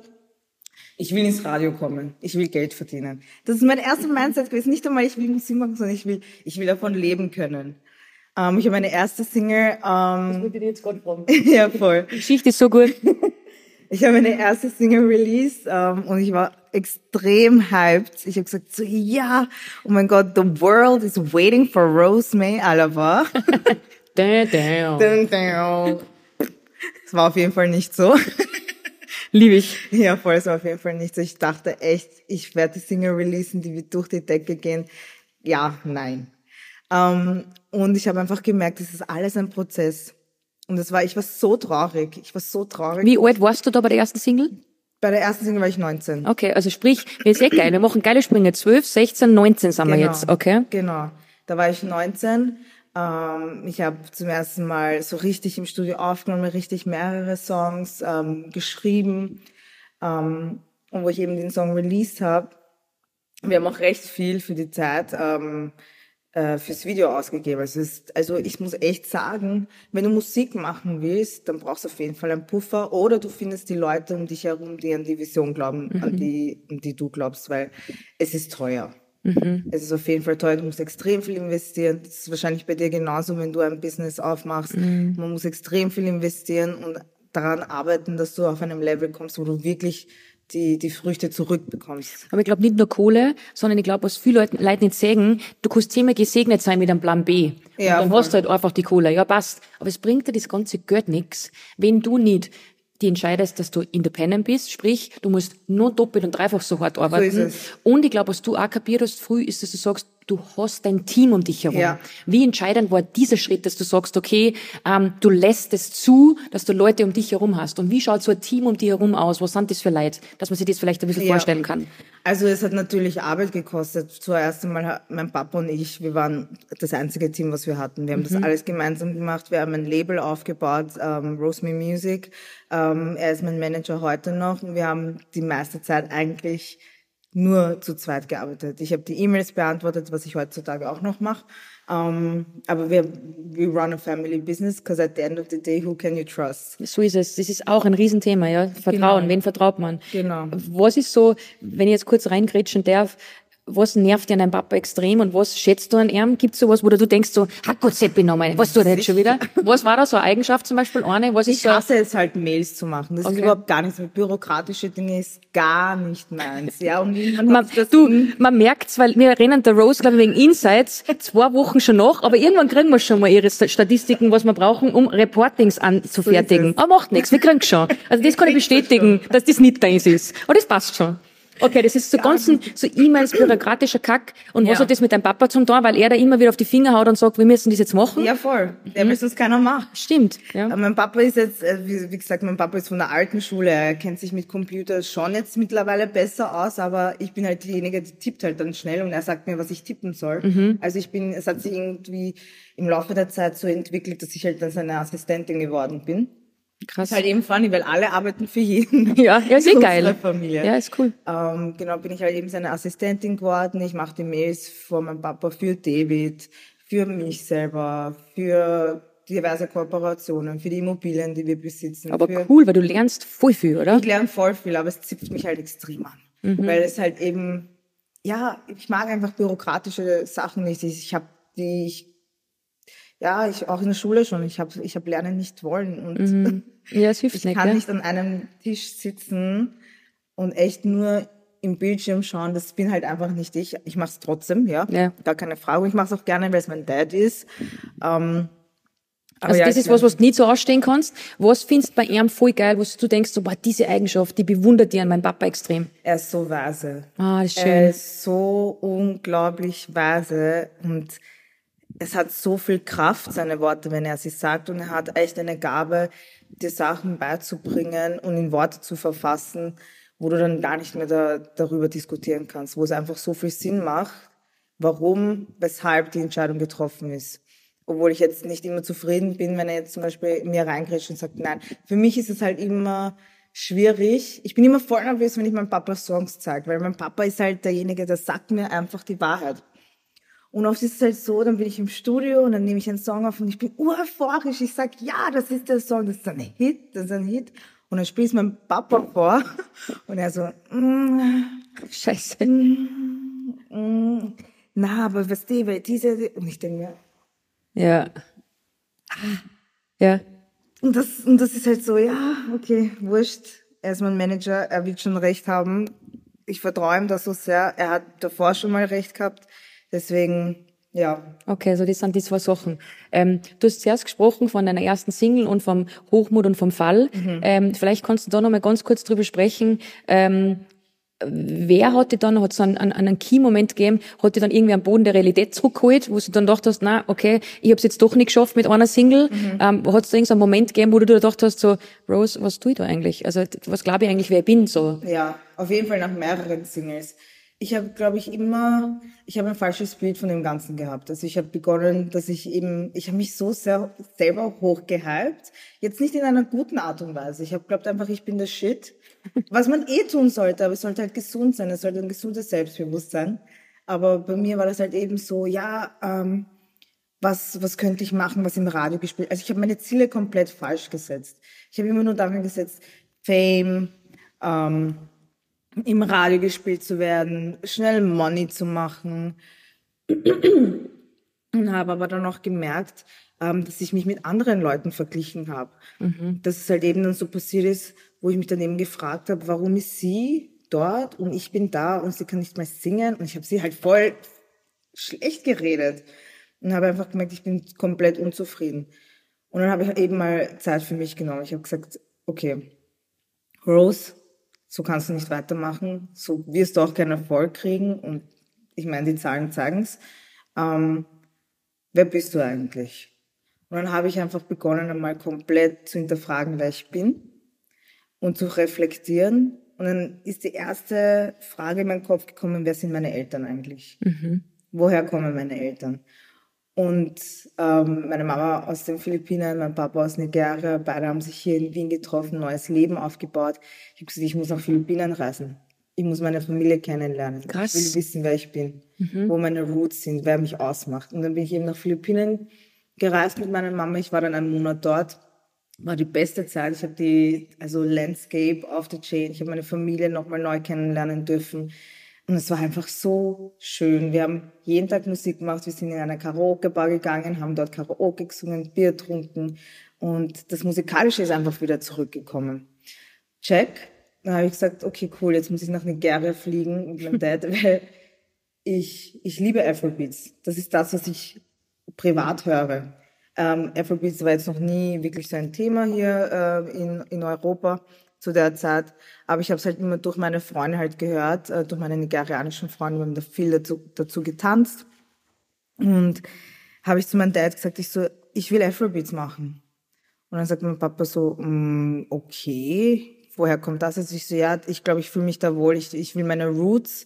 Ich will ins Radio kommen. Ich will Geld verdienen. Das ist mein erster Mindset gewesen. Nicht einmal, ich will Musik machen, sondern ich will, ich will davon leben können. Ähm, ich habe meine erste Single, ähm, würde ich jetzt gerade fragen. ja voll. Die Geschichte ist so gut. Ich habe meine erste Single released ähm, und ich war extrem hyped. Ich habe gesagt, so, ja, oh mein Gott, the world is waiting for Rose May Alaba. Damn, damn. Dun, dun. Das war auf jeden Fall nicht so. Liebe ich. Ja, voll, es war auf jeden Fall nicht so. Ich dachte echt, ich werde die Single releasen, die wird durch die Decke gehen. Ja, nein. Ähm, und ich habe einfach gemerkt, das ist alles ein Prozess. Und das war, ich war so traurig. Ich war so traurig. Wie alt warst du da bei der ersten Single? Bei der ersten Single war ich 19. Okay, also sprich, wir ist eh geil. Wir machen geile Sprünge. 12, 16, 19 sind wir Genau. jetzt, okay? Genau. Da war ich 19. Ähm, ich habe zum ersten Mal so richtig im Studio aufgenommen, richtig mehrere Songs ähm, geschrieben. Ähm, und wo ich eben den Song released habe, wir haben auch recht viel für die Zeit ähm, äh, fürs Video ausgegeben. Also, es ist, also ich muss echt sagen, wenn du Musik machen willst, dann brauchst du auf jeden Fall einen Puffer oder du findest die Leute um dich herum, die an die Vision glauben, an die, an die du glaubst, weil es ist teuer. Es ist auf jeden Fall teuer, du musst extrem viel investieren. Das ist wahrscheinlich bei dir genauso, wenn du ein Business aufmachst. Man muss extrem viel investieren und daran arbeiten, dass du auf einem Level kommst, wo du wirklich die, die Früchte zurückbekommst. Aber ich glaube nicht nur Kohle, sondern ich glaube, was viele Leute, Leute nicht sagen, du kannst zehnmal gesegnet sein mit einem Plan B. Ja, und dann voll. hast du halt einfach die Kohle. Ja, passt. Aber es bringt dir das ganze Geld nichts, wenn du nicht die entscheidest, dass du independent bist, sprich, du musst nur doppelt und dreifach so hart arbeiten. So und ich glaube, was du auch kapiert hast früh, ist, dass du sagst, du hast dein Team um dich herum. Ja. Wie entscheidend war dieser Schritt, dass du sagst, okay, ähm, du lässt es zu, dass du Leute um dich herum hast. Und wie schaut so ein Team um dich herum aus? Was sind das für Leute? Dass man sich das vielleicht ein bisschen ja. vorstellen kann. Also es hat natürlich Arbeit gekostet. Zuerst einmal mein Papa und ich, wir waren das einzige Team, was wir hatten. Wir haben mhm. das alles gemeinsam gemacht. Wir haben ein Label aufgebaut, ähm, Rose Me Music. Ähm, er ist mein Manager heute noch. Wir haben die meiste Zeit eigentlich nur zu zweit gearbeitet. Ich habe die E-Mails beantwortet, was ich heutzutage auch noch mache. Um, ähm, aber wir, we run a family business, because at the end of the day, who can you trust? So ist es. Das ist auch ein Riesenthema, ja. Vertrauen. Genau. Wen vertraut man? Genau. Was ist so, wenn ich jetzt kurz reingrätschen darf, was nervt dir an deinem Papa extrem und was schätzt du an ihm? Gibt es sowas, wo du denkst so, Gott Seppi nochmal, was tut er jetzt schon wieder? Was war da so eine Eigenschaft zum Beispiel? Eine, was ich hasse so? es halt, Mails zu machen. Das okay. ist überhaupt gar nichts. Bürokratische Dinge ist gar nicht meins. Ja, und man, du, man merkt's, weil wir rennen der Rose, glaube ich, wegen Insights zwei Wochen schon nach, aber irgendwann kriegen wir schon mal ihre Statistiken, was wir brauchen, um Reportings anzufertigen. So aber macht nichts, wir kriegen schon. Also das kann ich bestätigen, dass das nicht deins ist. Aber das passt schon. Okay, das ist so ganzen, so E-Mails, bürokratischer Kack. Und ja. was hat das mit deinem Papa zum tun? Weil er da immer wieder auf die Finger haut und sagt, wir müssen das jetzt machen? Ja, voll. Der mhm. müsste es keiner machen. Stimmt, ja. Aber mein Papa ist jetzt, äh, wie, gesagt, mein Papa ist von der alten Schule. Er kennt sich mit Computer schon jetzt mittlerweile besser aus, aber ich bin halt diejenige, die tippt halt dann schnell und er sagt mir, was ich tippen soll. Mhm. Also ich bin, es hat sich irgendwie im Laufe der Zeit so entwickelt, dass ich halt dann seine Assistentin geworden bin. Krass. Ist halt eben funny, weil alle arbeiten für jeden. Ja, ja, ist eh geil. Familie. Ja, ist cool. Ähm, genau, bin ich halt eben seine Assistentin geworden. Ich mache die Mails von meinem Papa für David, für mich selber, für diverse Kooperationen, für die Immobilien, die wir besitzen. Aber cool, weil du lernst voll viel, oder? Ich lerne voll viel, aber es zipft mich halt extrem an. Mhm. Weil es halt eben, ja, ich mag einfach bürokratische Sachen nicht. Ich habe die, ich ja, ich auch in der Schule schon. Ich habe ich hab Lernen nicht wollen und mhm. ja, es hilft ich nicht, kann ja? nicht an einem Tisch sitzen und echt nur im Bildschirm schauen. Das bin halt einfach nicht ich. Ich mache es trotzdem, ja, ja, gar keine Frage. Ich mache es auch gerne, weil es mein Dad ist. Ähm, also ja, das ist was, was du nicht so ausstehen kannst. Was findest du bei ihm voll geil, was du denkst, so, boah, diese Eigenschaft, die bewundert dir an meinem Papa extrem? Er ist so weise. Ah, ist schön. Er ist so unglaublich weise und es hat so viel Kraft, seine Worte, wenn er sie sagt. Und er hat echt eine Gabe, dir Sachen beizubringen und in Worte zu verfassen, wo du dann gar nicht mehr da, darüber diskutieren kannst, wo es einfach so viel Sinn macht, warum, weshalb die Entscheidung getroffen ist. Obwohl ich jetzt nicht immer zufrieden bin, wenn er jetzt zum Beispiel mir reingrätscht und sagt, nein. Für mich ist es halt immer schwierig. Ich bin immer voll nervös, wenn ich meinem Papa Songs zeige, weil mein Papa ist halt derjenige, der sagt mir einfach die Wahrheit. Und oft ist es halt so, dann bin ich im Studio und dann nehme ich einen Song auf und ich bin ureuphorisch. Ich sag, ja, das ist der Song, das ist ein Hit, das ist ein Hit. Und dann spiele ich meinem Papa vor und er so, mm, scheiße. Mm, mm, na, aber was die, weil diese, und ich denke mir, ja. Ja. Und das, und das ist halt so, ja, okay, wurscht. Er ist mein Manager, er wird schon recht haben. Ich vertraue ihm das so sehr. Er hat davor schon mal recht gehabt. Deswegen, ja. Okay, also das sind die zwei Sachen. Ähm, du hast zuerst gesprochen von deiner ersten Single und vom Hochmut und vom Fall. Mhm. Ähm, vielleicht kannst du da noch mal ganz kurz drüber sprechen. Ähm, wer hat dir dann, hat es einen, einen Key-Moment gegeben, hat dir dann irgendwie am Boden der Realität zurückgeholt, wo du dann gedacht hast, na, okay, ich habe es jetzt doch nicht geschafft mit einer Single. Mhm. Ähm, hat es da irgendeinen Moment gegeben, wo du dir gedacht hast, so, Rose, was tue ich da eigentlich? Also, was glaube ich eigentlich, wer ich bin, so? Ja, auf jeden Fall nach mehreren Singles ich habe, glaube ich, immer, ich habe ein falsches Bild von dem Ganzen gehabt. Also ich habe begonnen, dass ich eben, ich habe mich so sehr selber hochgehypt. Jetzt nicht in einer guten Art und Weise. Ich habe glaubt einfach, ich bin der Shit. Was man eh tun sollte, aber es sollte halt gesund sein. Es sollte ein gesundes Selbstbewusstsein. Aber bei mir war das halt eben so, ja, ähm, was, was könnte ich machen, was im Radio gespielt. Also ich habe meine Ziele komplett falsch gesetzt. Ich habe immer nur daran gesetzt, Fame, ähm, im Radio gespielt zu werden, schnell Money zu machen. Und habe aber dann auch gemerkt, ähm, dass ich mich mit anderen Leuten verglichen habe. Mhm. Dass es halt eben dann so passiert ist, wo ich mich dann eben gefragt habe, warum ist sie dort und ich bin da und sie kann nicht mehr singen und ich habe sie halt voll schlecht geredet und habe einfach gemerkt, ich bin komplett unzufrieden. Und dann habe ich eben mal Zeit für mich genommen. Ich habe gesagt, okay, Rose, so kannst du nicht weitermachen, so wirst du auch keinen Erfolg kriegen und ich meine, die Zahlen zeigen es. Ähm, wer bist du eigentlich? Und dann habe ich einfach begonnen, einmal komplett zu hinterfragen, wer ich bin und zu reflektieren. Und dann ist die erste Frage in meinen Kopf gekommen, wer sind meine Eltern eigentlich? Mhm. Woher kommen meine Eltern? Und ähm, meine Mama aus den Philippinen, mein Papa aus Nigeria, beide haben sich hier in Wien getroffen, neues Leben aufgebaut. Ich habe gesagt, ich muss nach Philippinen reisen. Ich muss meine Familie kennenlernen. Krass. Ich will wissen, wer ich bin, mhm. wo meine Roots sind, wer mich ausmacht. Und dann bin ich eben nach Philippinen gereist mit meiner Mama. Ich war dann einen Monat dort. War die beste Zeit. Ich habe die, also Landscape auf the Chain. Ich habe meine Familie nochmal neu kennenlernen dürfen. Und es war einfach so schön. Wir haben jeden Tag Musik gemacht. Wir sind in eine Karaoke-Bar gegangen, haben dort Karaoke gesungen, Bier getrunken. Und das Musikalische ist einfach wieder zurückgekommen. Check. Dann habe ich gesagt, okay, cool, jetzt muss ich nach Nigeria fliegen mit meinem Dad, weil ich, ich liebe Afrobeats. Das ist das, was ich privat höre. Ähm, Afrobeats war jetzt noch nie wirklich so ein Thema hier äh, in, in Europa zu der Zeit, aber ich habe es halt immer durch meine Freunde halt gehört, äh, durch meine nigerianischen Freunde, wir haben da viel dazu, dazu getanzt und habe ich zu meinem Dad gesagt, ich so, ich will Afrobeats machen. Und dann sagt mein Papa so, mm, okay, woher kommt das jetzt? Ich so, ja, ich glaube, ich fühle mich da wohl, ich, ich will meine Roots,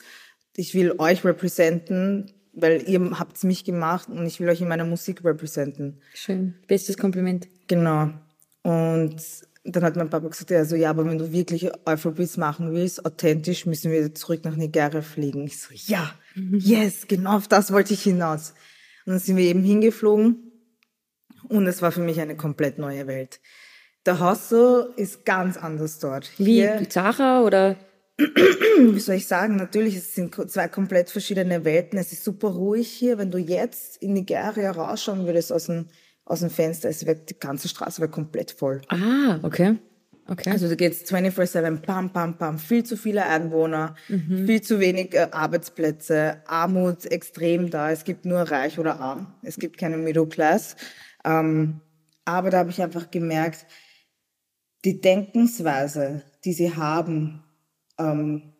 ich will euch representen, weil ihr habt mich gemacht und ich will euch in meiner Musik representen. Schön. Bestes Kompliment. Genau. Und dann hat mein Papa gesagt, also ja, aber wenn du wirklich Afrobeats machen willst, authentisch, müssen wir zurück nach Nigeria fliegen. Ich so, ja, mhm. yes, genau auf das wollte ich hinaus. Und dann sind wir eben hingeflogen und es war für mich eine komplett neue Welt. Der Hostel ist ganz anders dort. Wie, Zara oder? wie soll ich sagen, natürlich, es sind zwei komplett verschiedene Welten. Es ist super ruhig hier. Wenn du jetzt in Nigeria rausschauen würdest aus dem, aus dem Fenster, es wird, die ganze Straße wäre komplett voll. Ah, okay. Okay. Also da geht's 24-7, pam, pam, pam, viel zu viele Einwohner, mhm. viel zu wenig äh, Arbeitsplätze, Armut extrem da. Es gibt nur reich oder arm. Es gibt keine Middle Class. Ähm, aber da habe ich einfach gemerkt, die Denkensweise, die sie haben, ähm,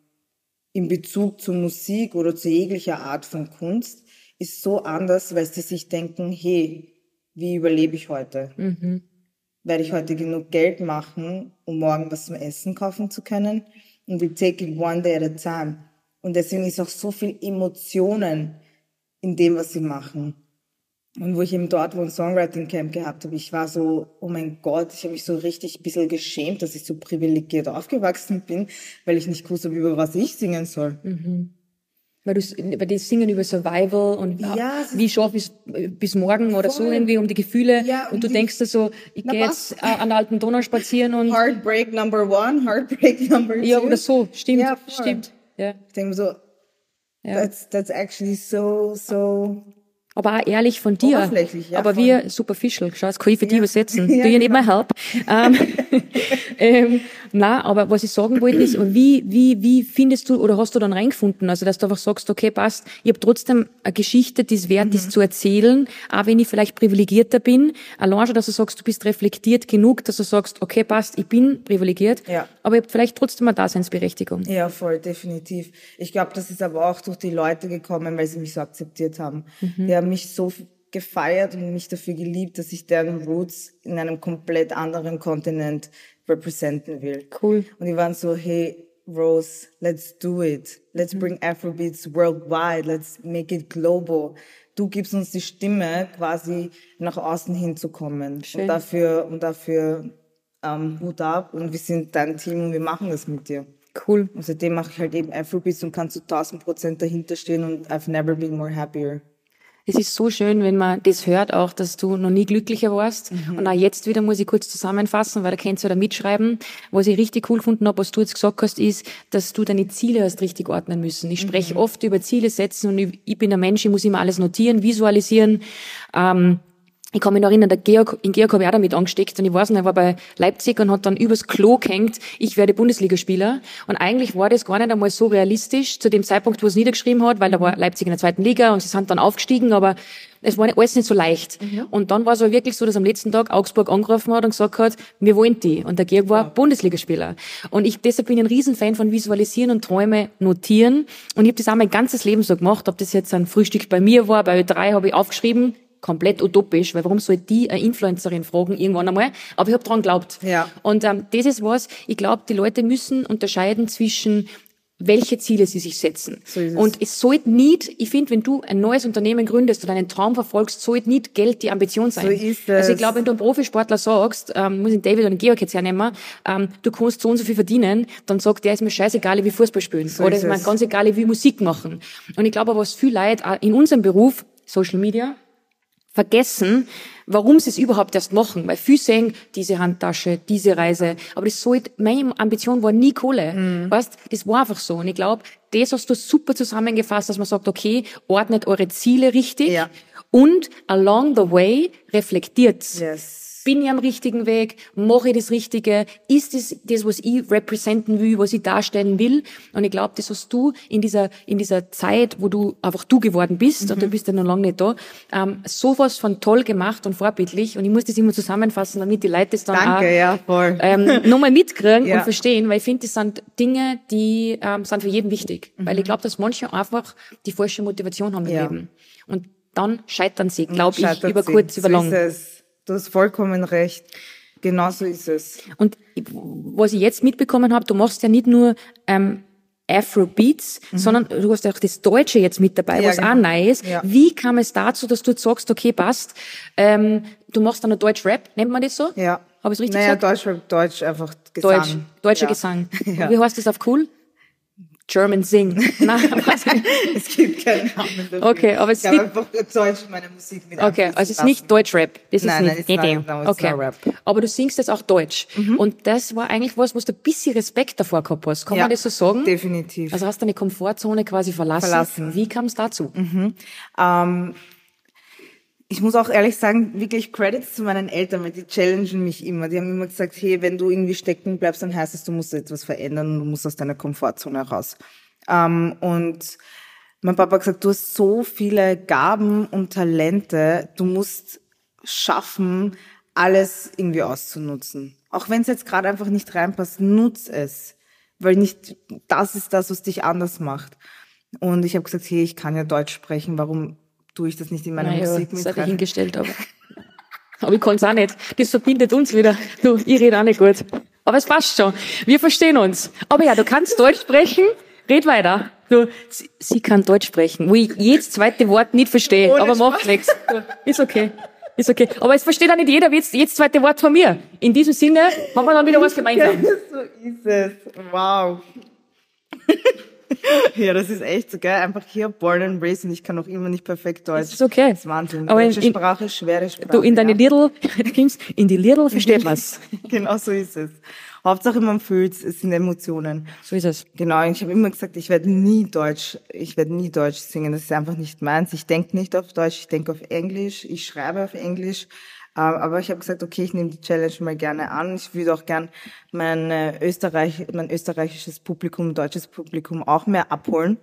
in Bezug zu Musik oder zu jeglicher Art von Kunst ist so anders, weil sie sich denken, hey, wie überlebe ich heute? Mhm. Werde ich heute genug Geld machen, um morgen was zum Essen kaufen zu können? Und we take it one day at a time. Und deswegen ist auch so viel Emotionen in dem, was sie machen. Und wo ich eben dort wo ein Songwriting Camp gehabt habe, ich war so, oh mein Gott, ich habe mich so richtig ein bisschen geschämt, dass ich so privilegiert aufgewachsen bin, weil ich nicht wusste, über was ich singen soll. Mhm. Weil, du, weil die singen über Survival und ja, wie schaffe ich bis morgen oder voll. so irgendwie um die Gefühle. Ja, und, und du die, denkst da so, ich gehe jetzt an der alten Donau spazieren und... Heartbreak number one, Heartbreak number two. Ja, oder so, stimmt, ja, stimmt. Ja. Ich denke mir so, that's, that's actually so, so aber auch ehrlich von dir. Oberflächlich, ja, aber wir superficial, schau, das kann ich für ja. dich übersetzen. Ja, Do you need my help? ähm, ähm, na, aber was ich sagen wollte ist, wie, wie, wie findest du oder hast du dann reingefunden? Also, dass du einfach sagst, okay, passt, ich habe trotzdem eine Geschichte, die es wert mhm. ist zu erzählen, auch wenn ich vielleicht privilegierter bin. Allein schon, dass du sagst, du bist reflektiert genug, dass du sagst, okay, passt, ich bin privilegiert, ja. aber ich habe vielleicht trotzdem eine Daseinsberechtigung. Ja, voll, definitiv. Ich glaube, das ist aber auch durch die Leute gekommen, weil sie mich so akzeptiert haben. Mhm. Die haben mich so gefeiert und mich dafür geliebt, dass ich deren Roots in einem komplett anderen Kontinent representen will. Cool. Und die waren so, hey, Rose, let's do it. Let's bring Afrobeats worldwide. Let's make it global. Du gibst uns die Stimme, quasi nach außen hinzukommen. Schön. Und dafür, und dafür ähm, Hut ab. Und wir sind dein Team und wir machen das mit dir. Cool. Und seitdem mache ich halt eben Afrobeats und kann zu 1000 Prozent dahinter stehen und I've never been more happier es ist so schön, wenn man das hört, auch, dass du noch nie glücklicher warst. Mhm. Und auch jetzt wieder muss ich kurz zusammenfassen, weil da kannst du da mitschreiben. Was ich richtig cool gefunden habe, was du jetzt gesagt hast, ist, dass du deine Ziele hast richtig ordnen müssen. Ich spreche mhm. oft über Ziele setzen und ich, ich, bin ein Mensch, ich muss immer alles notieren, visualisieren. Ähm, ich kann mich noch erinnern, der Georg, in Georg habe ich auch damit angesteckt und ich weiß nicht, er war bei Leipzig und hat dann übers Klo gehängt, ich werde Bundesligaspieler. Und eigentlich war das gar nicht einmal so realistisch zu dem Zeitpunkt, wo es niedergeschrieben hat, weil da war Leipzig in der zweiten Liga und sie sind dann aufgestiegen, aber es war nicht, alles nicht so leicht. Mhm. Und dann war es aber wirklich so, dass am letzten Tag Augsburg angerufen hat und gesagt hat, wir wollen die. Und der Georg war ja. Bundesligaspieler. Und ich, deshalb bin ich ein Riesenfan von Visualisieren und Träume notieren. Und ich habe das auch mein ganzes Leben so gemacht, ob das jetzt ein Frühstück bei mir war, bei Ö3 habe ich aufgeschrieben, komplett utopisch, weil warum soll die eine Influencerin fragen irgendwann einmal? Aber ich habe dran geglaubt. Ja. Und ähm, das ist was, ich glaube, die Leute müssen unterscheiden zwischen welche Ziele sie sich setzen. So es. Und es sollte nicht, ich finde, wenn du ein neues Unternehmen gründest oder einen Traum verfolgst, sollte nicht Geld die Ambition sein. So ist es. Also ich glaube, wenn du einem Profisportler sagst, ähm, muss ich David oder Georg jetzt hernehmen, ähm, du kannst so und so viel verdienen, dann sagt der, ist mir scheißegal, wie Fußball spielen. So oder ist mir ganz egal, wie Musik machen. Und ich glaube, was viel Leid in unserem Beruf, Social Media, vergessen, warum sie es überhaupt erst machen. Weil viele sehen, diese Handtasche, diese Reise. Aber das sollte, meine Ambition war nie Kohle. Mhm. Weißt, das war einfach so. Und ich glaube, das hast du super zusammengefasst, dass man sagt, okay, ordnet eure Ziele richtig. Ja. Und along the way reflektiert. Yes bin ich am richtigen Weg? Mache ich das Richtige? Ist das das, was ich repräsentieren will, was ich darstellen will? Und ich glaube, das hast du in dieser, in dieser Zeit, wo du einfach du geworden bist, mhm. und du bist ja noch lange nicht da, ähm, sowas von toll gemacht und vorbildlich. Und ich muss das immer zusammenfassen, damit die Leute das dann Danke, auch ja, voll. Ähm, nochmal mitkriegen ja. und verstehen, weil ich finde, das sind Dinge, die ähm, sind für jeden wichtig. Mhm. Weil ich glaube, dass manche einfach die falsche Motivation haben im ja. Leben. Und dann scheitern sie, glaube ich, über kurz, über lang. Du hast vollkommen recht. Genau so ist es. Und was ich jetzt mitbekommen habe, du machst ja nicht nur ähm, Afrobeats, mhm. sondern du hast auch das Deutsche jetzt mit dabei, ja, was genau. auch neu ist. Ja. Wie kam es dazu, dass du jetzt sagst, okay, passt, ähm, du machst dann Deutsch-Rap, nennt man das so? Ja. Habe ich richtig naja, gesagt? Deutsch-Rap, Deutsch einfach Gesang. Deutsch, deutscher ja. Gesang. Wie heißt das auf cool? German Sing. Nein, es gibt keinen Namen dafür. Okay, aber es ich gibt einfach Deutsch meine Musik mit Okay, also es ist nicht Deutschrap. Das nein, ist nicht. Nein, nein, okay. Rap. Aber du singst jetzt auch Deutsch. Mhm. Und das war eigentlich was, wo du ein bisschen Respekt davor gehabt hast. Kann ja, man das so sagen? Definitiv. Also hast du deine Komfortzone quasi verlassen. Verlassen. Wie kam es dazu? Mhm. Ähm, ich muss auch ehrlich sagen, wirklich Credits zu meinen Eltern, weil die challengen mich immer. Die haben immer gesagt, hey, wenn du irgendwie stecken bleibst, dann heißt es, du musst etwas verändern und du musst aus deiner Komfortzone raus. Ähm, und mein Papa hat gesagt, du hast so viele Gaben und Talente, du musst schaffen, alles irgendwie auszunutzen. Auch wenn es jetzt gerade einfach nicht reinpasst, nutz es. Weil nicht das ist das, was dich anders macht. Und ich habe gesagt, hey, ich kann ja Deutsch sprechen, warum tue ich das nicht in meiner naja, Musik mit das rein? ich hingestellt, aber, aber ich kann es auch nicht. Das verbindet uns wieder. Du, ich rede auch nicht gut. Aber es passt schon. Wir verstehen uns. Aber ja, du kannst Deutsch sprechen. Red weiter. Du, sie, sie kann Deutsch sprechen, wo ich jedes zweite Wort nicht verstehe, Ohne aber macht nichts. Ist okay. Ist okay. Aber es versteht auch nicht jeder jedes, jedes zweite Wort von mir. In diesem Sinne haben wir dann wieder was gemeinsam. so ist es. Wow. ja, das ist echt so geil. Einfach hier born and raised und ich kann noch immer nicht perfekt Deutsch. Das ist okay. Das ist Wahnsinn. Aber Deutsche in, Sprache, schwere Sprache. Du, in deine ja. Little, in die Little versteht was. genau so ist es. Hauptsache man fühlt es sind Emotionen. So ist es. Genau, ich habe immer gesagt, ich werde nie Deutsch, ich werde nie Deutsch singen, das ist einfach nicht meins. Ich denke nicht auf Deutsch, ich denke auf Englisch, ich schreibe auf Englisch. Ähm, aber ich habe gesagt, okay, ich nehme die Challenge mal gerne an. Ich würde auch gern mein, äh, Österreich, mein österreichisches Publikum, deutsches Publikum auch mehr abholen.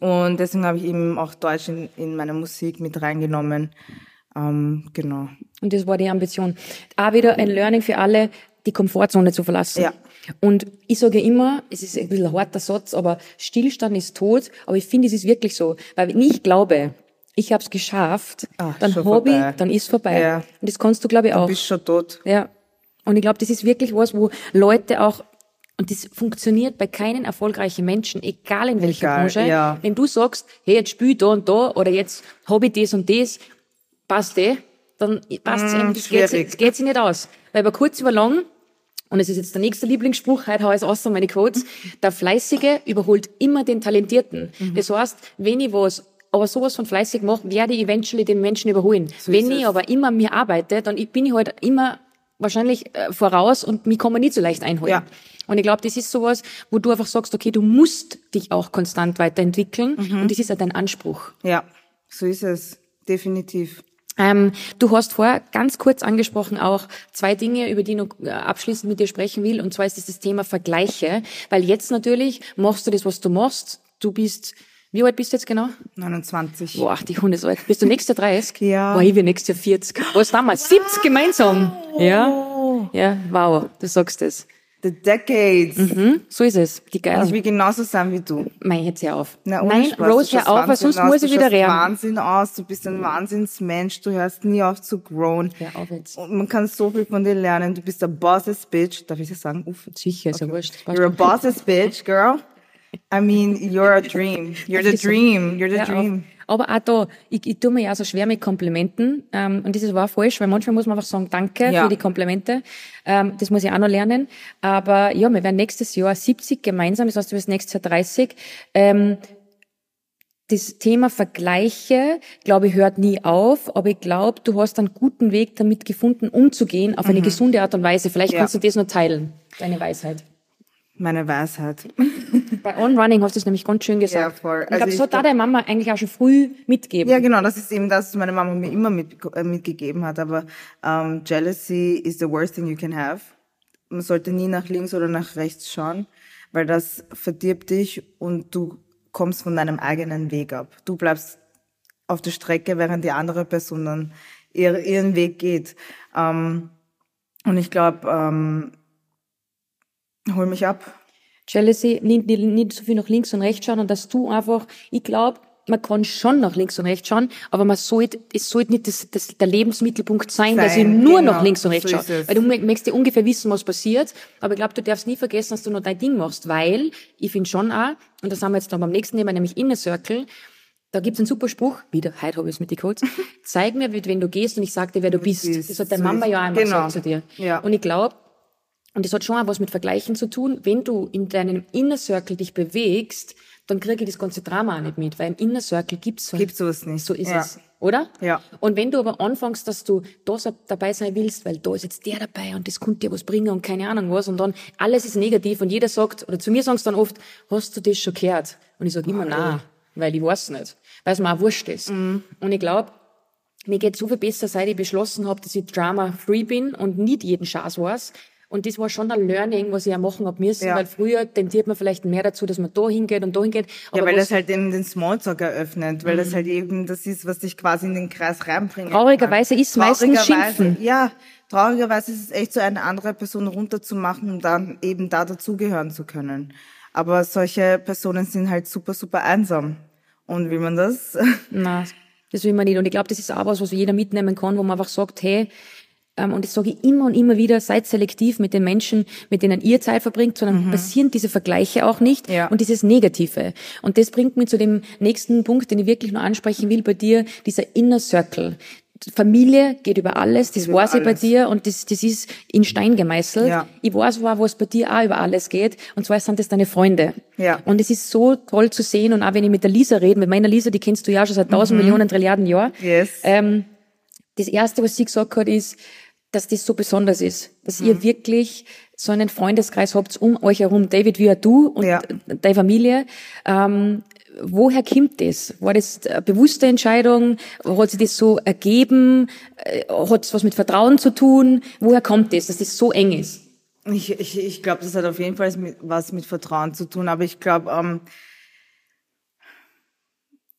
Und deswegen habe ich eben auch Deutsch in, in meine Musik mit reingenommen. Ähm, genau. Und das war die Ambition. Auch wieder ein Learning für alle, die Komfortzone zu verlassen. Ja. Und ich sage immer, es ist ein bisschen ein harter Satz, aber Stillstand ist tot. Aber ich finde, es ist wirklich so. Weil ich glaube, ich habe es geschafft, Ach, dann habe ich, dann ist vorbei. Ja. Und das kannst du, glaube ich, auch. Du bist schon tot. Ja. Und ich glaube, das ist wirklich was, wo Leute auch und das funktioniert bei keinen erfolgreichen Menschen, egal in welcher egal, Branche. Ja. Wenn du sagst, hey, jetzt spiel da und da oder jetzt habe ich das und das, passt eh, dann passt es mm, das geht, das geht sich nicht aus. Weil über kurz über lang und es ist jetzt der nächste Lieblingsspruch, heute habe ich außer meine Quotes, der Fleißige überholt immer den Talentierten. Mhm. Das heißt, wenn ich was aber sowas von fleißig mache, werde ich eventually den Menschen überholen. So wenn ich es. aber immer mir arbeite, dann bin ich halt immer wahrscheinlich äh, voraus und mich kann man nicht so leicht einholen. Ja. Und ich glaube, das ist sowas, wo du einfach sagst, okay, du musst dich auch konstant weiterentwickeln mhm. und das ist ja dein Anspruch. Ja, so ist es. Definitiv. Ähm, du hast vorher ganz kurz angesprochen auch zwei Dinge, über die ich noch äh, abschließend mit dir sprechen will. Und zwar ist das das Thema Vergleiche. Weil jetzt natürlich machst du das, was du machst. Du bist, wie alt bist du jetzt genau? 29. Boah, die Hunde ist alt. Bist du nächstes Jahr 30? Ja. Boah, ich bin nächstes Jahr 40. Was damals? 70 gemeinsam. Ja. Ja, wow, du sagst es. The Decades. Mhm, so ist es. Die Ich Geilen. will genauso sein wie du. Mei, jetzt hör auf. Na, Nein, Spaß, Rose, du hör auf, weil sonst aus, muss ich du wieder schaust rennen. Wahnsinn aus, du bist ein Wahnsinnsmensch, du hörst nie auf zu growen. Hör auf jetzt. Und man kann so viel von dir lernen. Du bist ein Bosses Bitch. Darf ich das sagen? Uff. Sicher, ist ja wurscht. You're a Bosses Bitch, girl. I mean, you're a dream. You're the dream. You're the auf. dream. Aber auch da, ich, ich tue mir ja so schwer mit Komplimenten. Ähm, und das ist auch falsch, weil manchmal muss man einfach sagen, danke Ja. für die Komplimente. Ähm, das muss ich auch noch lernen. Aber ja, wir werden nächstes Jahr 70 gemeinsam, das heißt, du wirst nächstes Jahr 30. Ähm, das Thema Vergleiche, glaube ich, hört nie auf, aber ich glaube, du hast einen guten Weg damit gefunden, umzugehen auf eine gesunde Art und Weise. Vielleicht Mhm. Ja. kannst du das noch teilen, deine Weisheit. Meine Weisheit. Bei On Running hast du es nämlich ganz schön gesagt. Ja, voll. Ich Also glaube, ich das hat da glaub- deine Mama eigentlich auch schon früh mitgegeben. Ja, genau, das ist eben das, was meine Mama mir immer mit, äh, mitgegeben hat. Aber ähm, Jealousy is the worst thing you can have. Man sollte nie nach links oder nach rechts schauen, weil das verdirbt dich und du kommst von deinem eigenen Weg ab. Du bleibst auf der Strecke, während die andere Person dann ihr, ihren Weg geht. Ähm, und ich glaube, ähm, hol mich ab. Jealousy, nicht, nicht, so viel nach links und rechts schauen und dass du einfach, ich glaube, man kann schon nach links und rechts schauen, aber man sollte, es sollte nicht das, das, der Lebensmittelpunkt sein, dass ich Sein, nur genau, nach links und rechts so schaue. Weil du mö- möchtest ja ungefähr wissen, was passiert, aber ich glaube, du darfst nie vergessen, dass du noch dein Ding machst, weil ich finde schon auch, und das haben wir jetzt dann beim nächsten Thema, nämlich Inner Circle, da gibt's einen super Spruch, wieder, heute habe ich es mit dir kurz, zeig mir, wenn du gehst und ich sag dir, wer du bist. Das hat deine Mama ja einmal genau. gesagt zu dir. Ja. Und ich glaube, und das hat schon auch was mit Vergleichen zu tun. Wenn du in deinem Inner Circle dich bewegst, dann kriege ich das ganze Drama auch nicht mit, weil im Inner Circle gibt's so, Gibt's sowas nicht. so ist Ja. es, oder? Ja. Und wenn du aber anfängst, dass du da dabei sein willst, weil da ist jetzt der dabei und das könnte dir was bringen und keine Ahnung was und dann alles ist negativ und jeder sagt, oder zu mir sagen sie dann oft, hast du das schon gehört? Und ich sage immer nein, weil ich weiß nicht, weil es mir auch wurscht ist. Mhm. Und ich glaube, mir geht so viel besser, seit ich beschlossen habe, dass ich Drama-free bin und nicht jeden Schatz weiß. Und das war schon ein Learning, was ich auch machen hab müssen, Ja. weil früher tendiert man vielleicht mehr dazu, dass man da hingeht und da hingeht. Ja, weil das halt eben den Smalltalk eröffnet, weil das halt eben das ist, was dich quasi in den Kreis reinbringt. Traurigerweise ist meistens Schimpfen. Ja, traurigerweise ist es echt so, eine andere Person runterzumachen, um dann eben da dazugehören zu können. Aber solche Personen sind halt super, super einsam. Und will man das? Nein, das will man nicht. Und ich glaube, das ist auch was, was jeder mitnehmen kann, wo man einfach sagt, hey, und das sage ich immer und immer wieder, seid selektiv mit den Menschen, mit denen ihr Zeit verbringt, sondern passieren diese Vergleiche auch nicht Ja. und dieses Negative. Und das bringt mich zu dem nächsten Punkt, den ich wirklich noch ansprechen will bei dir, dieser Inner Circle. Familie geht über alles, das über weiß ich bei dir und das, das ist in Stein gemeißelt. Ja. Ich weiß, wo was bei dir auch über alles geht und zwar sind das deine Freunde. Ja. Und es ist so toll zu sehen und auch wenn ich mit der Lisa rede, mit meiner Lisa, die kennst du ja schon seit tausend Millionen Trilliarden Jahren. Mhm. Yes. Ähm, das erste, was sie gesagt hat, ist, dass das so besonders ist, dass Mhm. ihr wirklich so einen Freundeskreis habt um euch herum, David wie auch du und Ja. deine Familie. Ähm, woher kommt das? War das eine bewusste Entscheidung? Hat sich das so ergeben? Äh, Hat es was mit Vertrauen zu tun? Woher kommt das, dass das so eng ist? Ich, ich, ich glaube, das hat auf jeden Fall was mit Vertrauen zu tun. Aber ich glaube, ähm,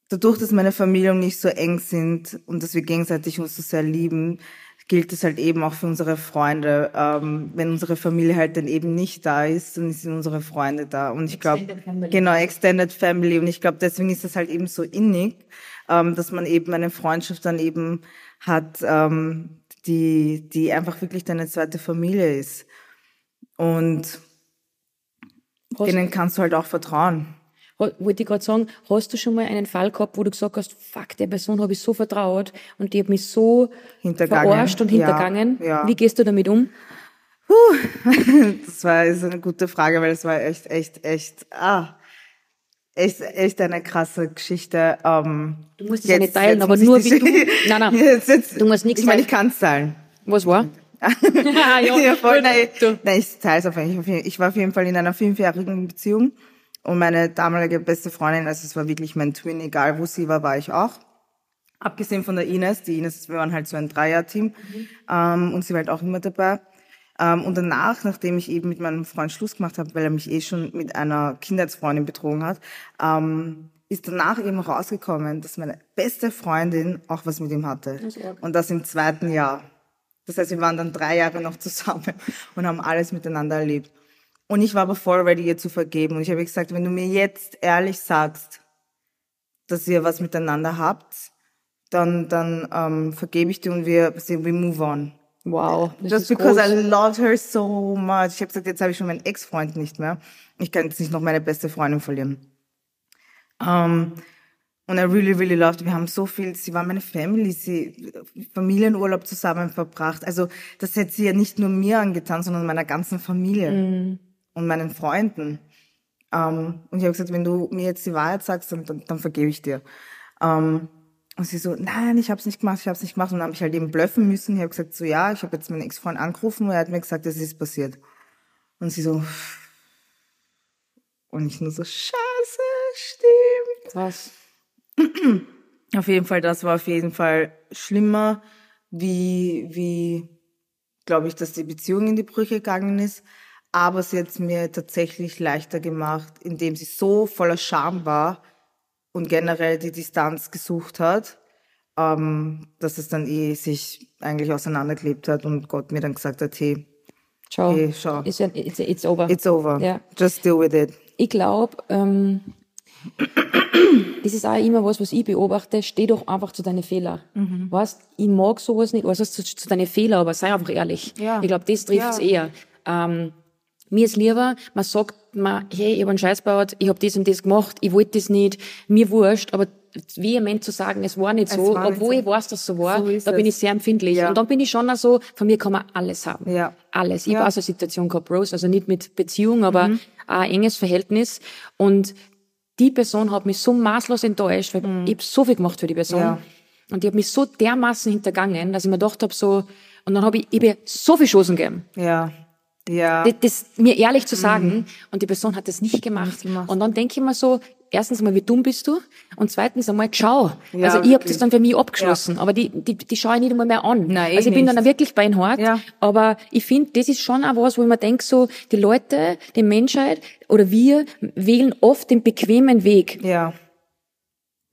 dadurch, dass meine Familie und ich so eng sind und dass wir gegenseitig uns so sehr lieben, gilt es halt eben auch für unsere Freunde. Ähm, wenn unsere Familie halt dann eben nicht da ist, dann sind unsere Freunde da. Und ich glaube, genau, Extended Family. Und ich glaube, deswegen ist das halt eben so innig, ähm, dass man eben eine Freundschaft dann eben hat, ähm, die, die einfach wirklich deine zweite Familie ist. Und Hast, denen kannst du halt auch vertrauen. Wollte ich gerade sagen, hast du schon mal einen Fall gehabt, wo du gesagt hast, fuck, der Person habe ich so vertraut und die hat mich so verarscht und Ja, hintergangen? ja. Wie gehst du damit um? Das war ist eine gute Frage, weil es war echt, echt, echt, ah, echt, echt eine krasse Geschichte. Ähm, Du musst es ja nicht teilen, aber nur wie du- Nein, nein. Jetzt, jetzt, Du musst nichts Ich meine, ich kann es teilen. Was war? ja, ja, voll, nein, nein, ich teile es auf jeden Fall. Ich war auf jeden Fall in einer fünfjährigen Beziehung und meine damalige beste Freundin, also es war wirklich mein Twin, egal wo sie war, war ich auch. Abgesehen von der Ines, die Ines, wir waren halt so ein Dreier-Team mhm. ähm, und sie war halt auch immer dabei. Ähm, und danach, nachdem ich eben mit meinem Freund Schluss gemacht habe, weil er mich eh schon mit einer Kindheitsfreundin betrogen hat, ähm, ist danach eben rausgekommen, dass meine beste Freundin auch was mit ihm hatte. Das und das im zweiten Jahr. Das heißt, wir waren dann drei Jahre noch zusammen und haben alles miteinander erlebt. Und ich war aber voll ready, ihr zu vergeben. Und ich habe gesagt, wenn du mir jetzt ehrlich sagst, dass ihr was miteinander habt, dann, dann ähm, vergebe ich dir und wir, we move on. Wow. Just because groß. I love her so much. Ich habe gesagt, jetzt habe ich schon meinen Ex-Freund nicht mehr. Ich kann jetzt nicht noch meine beste Freundin verlieren. Um, ähm, und I really, really loved. Wir haben so viel, sie war meine Family, sie Familienurlaub zusammen verbracht. Also das hätte sie ja nicht nur mir angetan, sondern meiner ganzen Familie mm. Und meinen Freunden. Ähm, und ich habe gesagt, wenn du mir jetzt die Wahrheit sagst, dann, dann, dann vergebe ich dir. Ähm, und sie so, nein, ich habe es nicht gemacht, ich habe es nicht gemacht. Und dann habe ich halt eben blöffen müssen. Ich habe gesagt, so ja, ich habe jetzt meinen Ex-Freund angerufen und er hat mir gesagt, es ist passiert. Und sie so, und ich nur so, scheiße, stimmt. Was? Auf jeden Fall, das war auf jeden Fall schlimmer, wie, wie, glaube ich, dass die Beziehung in die Brüche gegangen ist. Aber sie hat es mir tatsächlich leichter gemacht, indem sie so voller Scham war, und generell die Distanz gesucht hat, ähm, dass es dann eh sich eigentlich auseinandergelebt hat und Gott mir dann gesagt hat, hey, Ciao. Hey, schau. It's, it's, it's over. It's over. Yeah. Just deal with it. Ich glaube, ähm, das ist auch immer was, was ich beobachte. Steh doch einfach zu deinen Fehlern. Mhm. Weißt, ich mag sowas nicht, also zu, zu deinen Fehlern, aber sei einfach ehrlich. Ja. Ich glaube, das trifft es ja. eher. Ähm, mir ist lieber, man sagt mir, hey, ich habe einen Scheiß gebaut, ich habe das und das gemacht, ich wollte das nicht, mir wurscht, aber vehement zu sagen, es war nicht so, war obwohl nicht so. ich weiß, dass es so war, so da bin ich sehr empfindlich. Ja. Und dann bin ich schon auch so, von mir kann man alles haben. Ja. Alles. Ich ja. auch so eine Situation gehabt, Rose, also nicht mit Beziehung, aber mhm. ein enges Verhältnis. Und die Person hat mich so maßlos enttäuscht, weil mhm. ich habe so viel gemacht für die Person. Ja. Und die hat mich so dermaßen hintergangen, dass ich mir gedacht habe, so, und dann habe ich, ich hab so viel Chancen gegeben. Ja. Ja. Das, das mir ehrlich zu sagen. Mhm. Und die Person hat das nicht gemacht. Nicht und dann denke ich mir so, erstens mal, wie dumm bist du? Und zweitens einmal, schau. Ja, also ich habe das dann für mich abgeschlossen. Ja. Aber die, die, die schaue ich nicht einmal mehr an. Nein, also ich bin nicht. dann wirklich beinhart. Ja. Aber ich finde, das ist schon auch was, wo ich mir denke, so, die Leute, die Menschheit oder wir wählen oft den bequemen Weg. Ja.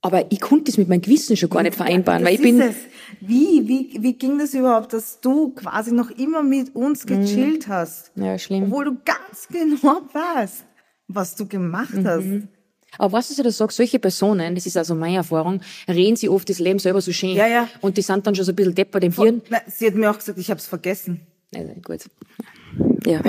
Aber ich konnte das mit meinem Gewissen schon gar nicht vereinbaren, ja, weil ich bin. Es. Wie, wie, wie ging das überhaupt, dass du quasi noch immer mit uns mhm. gechillt hast? Ja, schlimm. Obwohl du ganz genau weißt, was du gemacht mhm. hast. Aber was du da sagst, solche Personen, das ist also meine Erfahrung, reden sie oft das Leben selber so schön. Ja, ja. Und die sind dann schon so ein bisschen deppert im Hirn. Sie hat mir auch gesagt, ich habe es vergessen. Also, gut. Ja.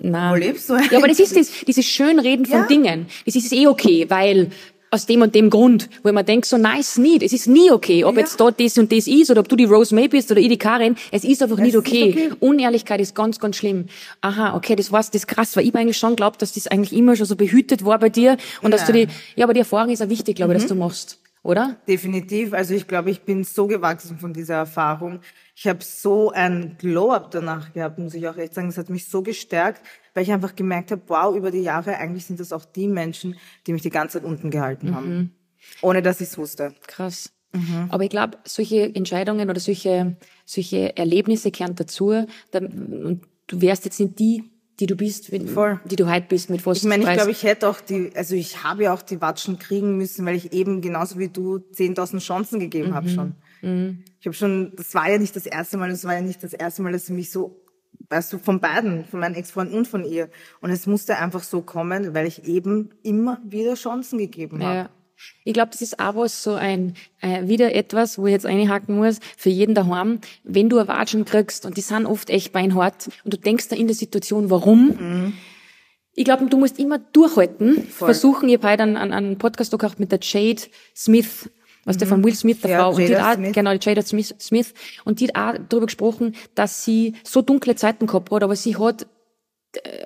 Nein. Wo lebst du eigentlich? Ja, aber das ist das, dieses Schönreden von ja. Dingen. Das ist eh okay, weil aus dem und dem Grund, wo man denkt, so nice nicht. Es ist nie okay, ob ja. jetzt dort das und das ist oder ob du die Rose May bist oder ich die Karin. Es ist einfach es nicht okay. okay. Unehrlichkeit ist ganz, ganz schlimm. Aha, okay, das war's, das ist krass, weil ich eigentlich schon glaube, dass das eigentlich immer schon so behütet war bei dir und ja. dass du die, ja, aber die Erfahrung ist auch wichtig, glaube ich, mhm. dass du machst. Oder? Definitiv. Also ich glaube, ich bin so gewachsen von dieser Erfahrung. Ich habe so ein Glow-up danach gehabt, muss ich auch echt sagen. Es hat mich so gestärkt, weil ich einfach gemerkt habe, wow, über die Jahre, eigentlich sind das auch die Menschen, die mich die ganze Zeit unten gehalten haben. Mhm. Ohne dass ich es wusste. Krass. Mhm. Aber ich glaube, solche Entscheidungen oder solche, solche Erlebnisse kehren dazu. und du wärst jetzt nicht die, die du bist, Voll. die du heute bist, mit was Ich meine, ich glaube, ich hätte auch die, also ich habe ja auch die Watschen kriegen müssen, weil ich eben genauso wie du 10.000 Chancen gegeben mhm. habe schon. Mhm. Ich habe schon, das war ja nicht das erste Mal, das war ja nicht das erste Mal, dass sie mich so weißt du, von beiden, von meinem Ex-Freund und von ihr. Und es musste einfach so kommen, weil ich eben immer wieder Chancen gegeben habe. Ich glaube, das ist auch was so ein, äh, wieder etwas, wo ich jetzt einhaken muss, für jeden daheim. Wenn du Erwatschen kriegst, und die sind oft echt beinhart, und du denkst da in der Situation, warum? Mhm. Ich glaube, du musst immer durchhalten, Voll. versuchen. Ich habe heute einen, einen Podcast auch mit der Jade Smith, was der von Will Smith, der ja, Frau, und die hat auch, genau, die Jada Smith, Smith, und die hat auch darüber gesprochen, dass sie so dunkle Zeiten gehabt hat, aber sie hat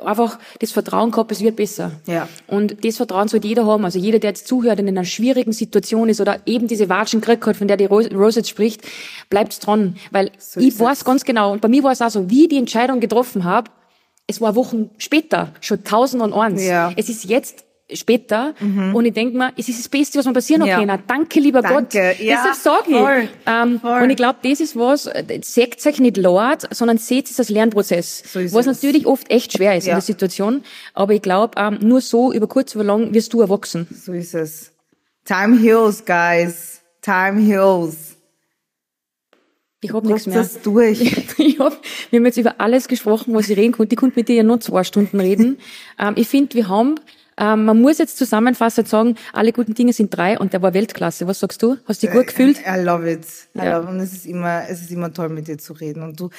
einfach das Vertrauen gehabt, es wird besser. Ja. Und das Vertrauen sollte jeder haben. Also jeder, der jetzt zuhört und in einer schwierigen Situation ist oder eben diese Watschen gekriegt hat, von der die Rose jetzt spricht, bleibt dran. Weil so ich weiß es. ganz genau, und bei mir war es auch so, wie ich die Entscheidung getroffen habe, es war Wochen später, schon tausend und eins. Ja. Es ist jetzt später und ich denk mir, es ist das Beste, was mir passieren Ja. kann. Danke, lieber Danke. Gott. Ja, Deshalb sage ich. voll, Ähm, voll. Und ich glaube, das ist was, seht euch nicht Lord, sondern seht es als Lernprozess. So was es. natürlich oft echt schwer ist in Ja. der Situation. Aber ich glaube, ähm, nur so, über kurz oder lang, wirst du erwachsen. So ist es. Time heals, guys. Time heals. Ich hab nichts mehr. das durch. Ich hab, wir haben jetzt über alles gesprochen, was ich reden konnte. Ich konnte mit dir ja nur zwei Stunden reden. ähm, ich finde, wir haben, ähm, man muss jetzt zusammenfassend sagen, alle guten Dinge sind drei und der war Weltklasse. Was sagst du? Hast du dich gut gefühlt? I love it. I Ja. love, und es ist immer, es ist immer toll, mit dir zu reden. Und du,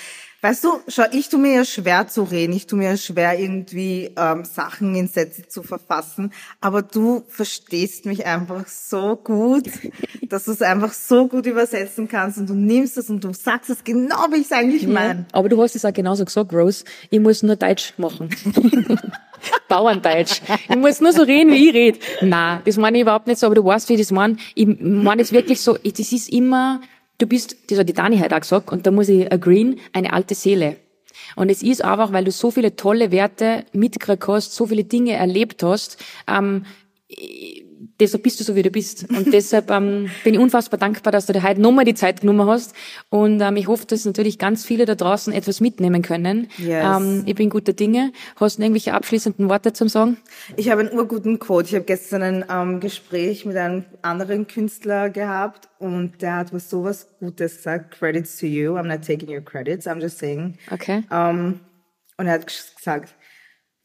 weißt du, schau, ich tu mir ja schwer zu reden. Ich tu mir ja schwer, irgendwie ähm, Sachen in Sätze zu verfassen. Aber du verstehst mich einfach so gut, dass du es einfach so gut übersetzen kannst. Und du nimmst es und du sagst es genau, wie ich es eigentlich meine. Aber du hast es auch genauso gesagt, Rose. Ich muss nur Deutsch machen. Bauerndeutsch. Ich muss nur so reden, wie ich rede. Na, das meine ich überhaupt nicht so, aber du weißt, wie ich das meine. Ich meine es wirklich so, das ist immer, du bist, das hat die Dani heute auch gesagt, und da muss ich agreeen, eine alte Seele. Und es ist einfach, weil du so viele tolle Werte mitgekriegt hast, so viele Dinge erlebt hast, ähm, deshalb bist du so, wie du bist. Und deshalb ähm, bin ich unfassbar dankbar, dass du dir heute nochmal die Zeit genommen hast. Und ähm, ich hoffe, dass natürlich ganz viele da draußen etwas mitnehmen können. Yes. Ähm, ich bin guter Dinge. Hast du irgendwelche abschließenden Worte zum Sagen? Ich habe einen urguten Quote. Ich habe gestern ein ähm, Gespräch mit einem anderen Künstler gehabt und der hat was sowas Gutes gesagt. Credits to you. I'm not taking your credits. I'm just saying. Okay. Ähm, und er hat gesagt,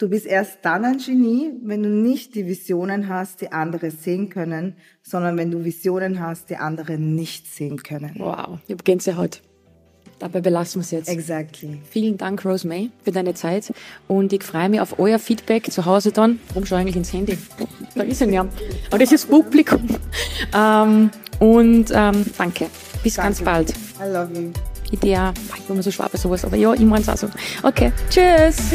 du bist erst dann ein Genie, wenn du nicht die Visionen hast, die andere sehen können, sondern wenn du Visionen hast, die andere nicht sehen können. Wow, ich habe Gänsehaut. Dabei belassen wir es jetzt. Exactly. Vielen Dank, Rose May, für deine Zeit. Und ich freue mich auf euer Feedback zu Hause dann. Warum schaue ich eigentlich ins Handy? Da ist er ja. Aber das ist Publikum. Ähm, und ähm, danke. Bis ganz bald. I love you. Ja, ich bin immer so schwach bei sowas, aber ja, ich meine es auch so. Okay, tschüss.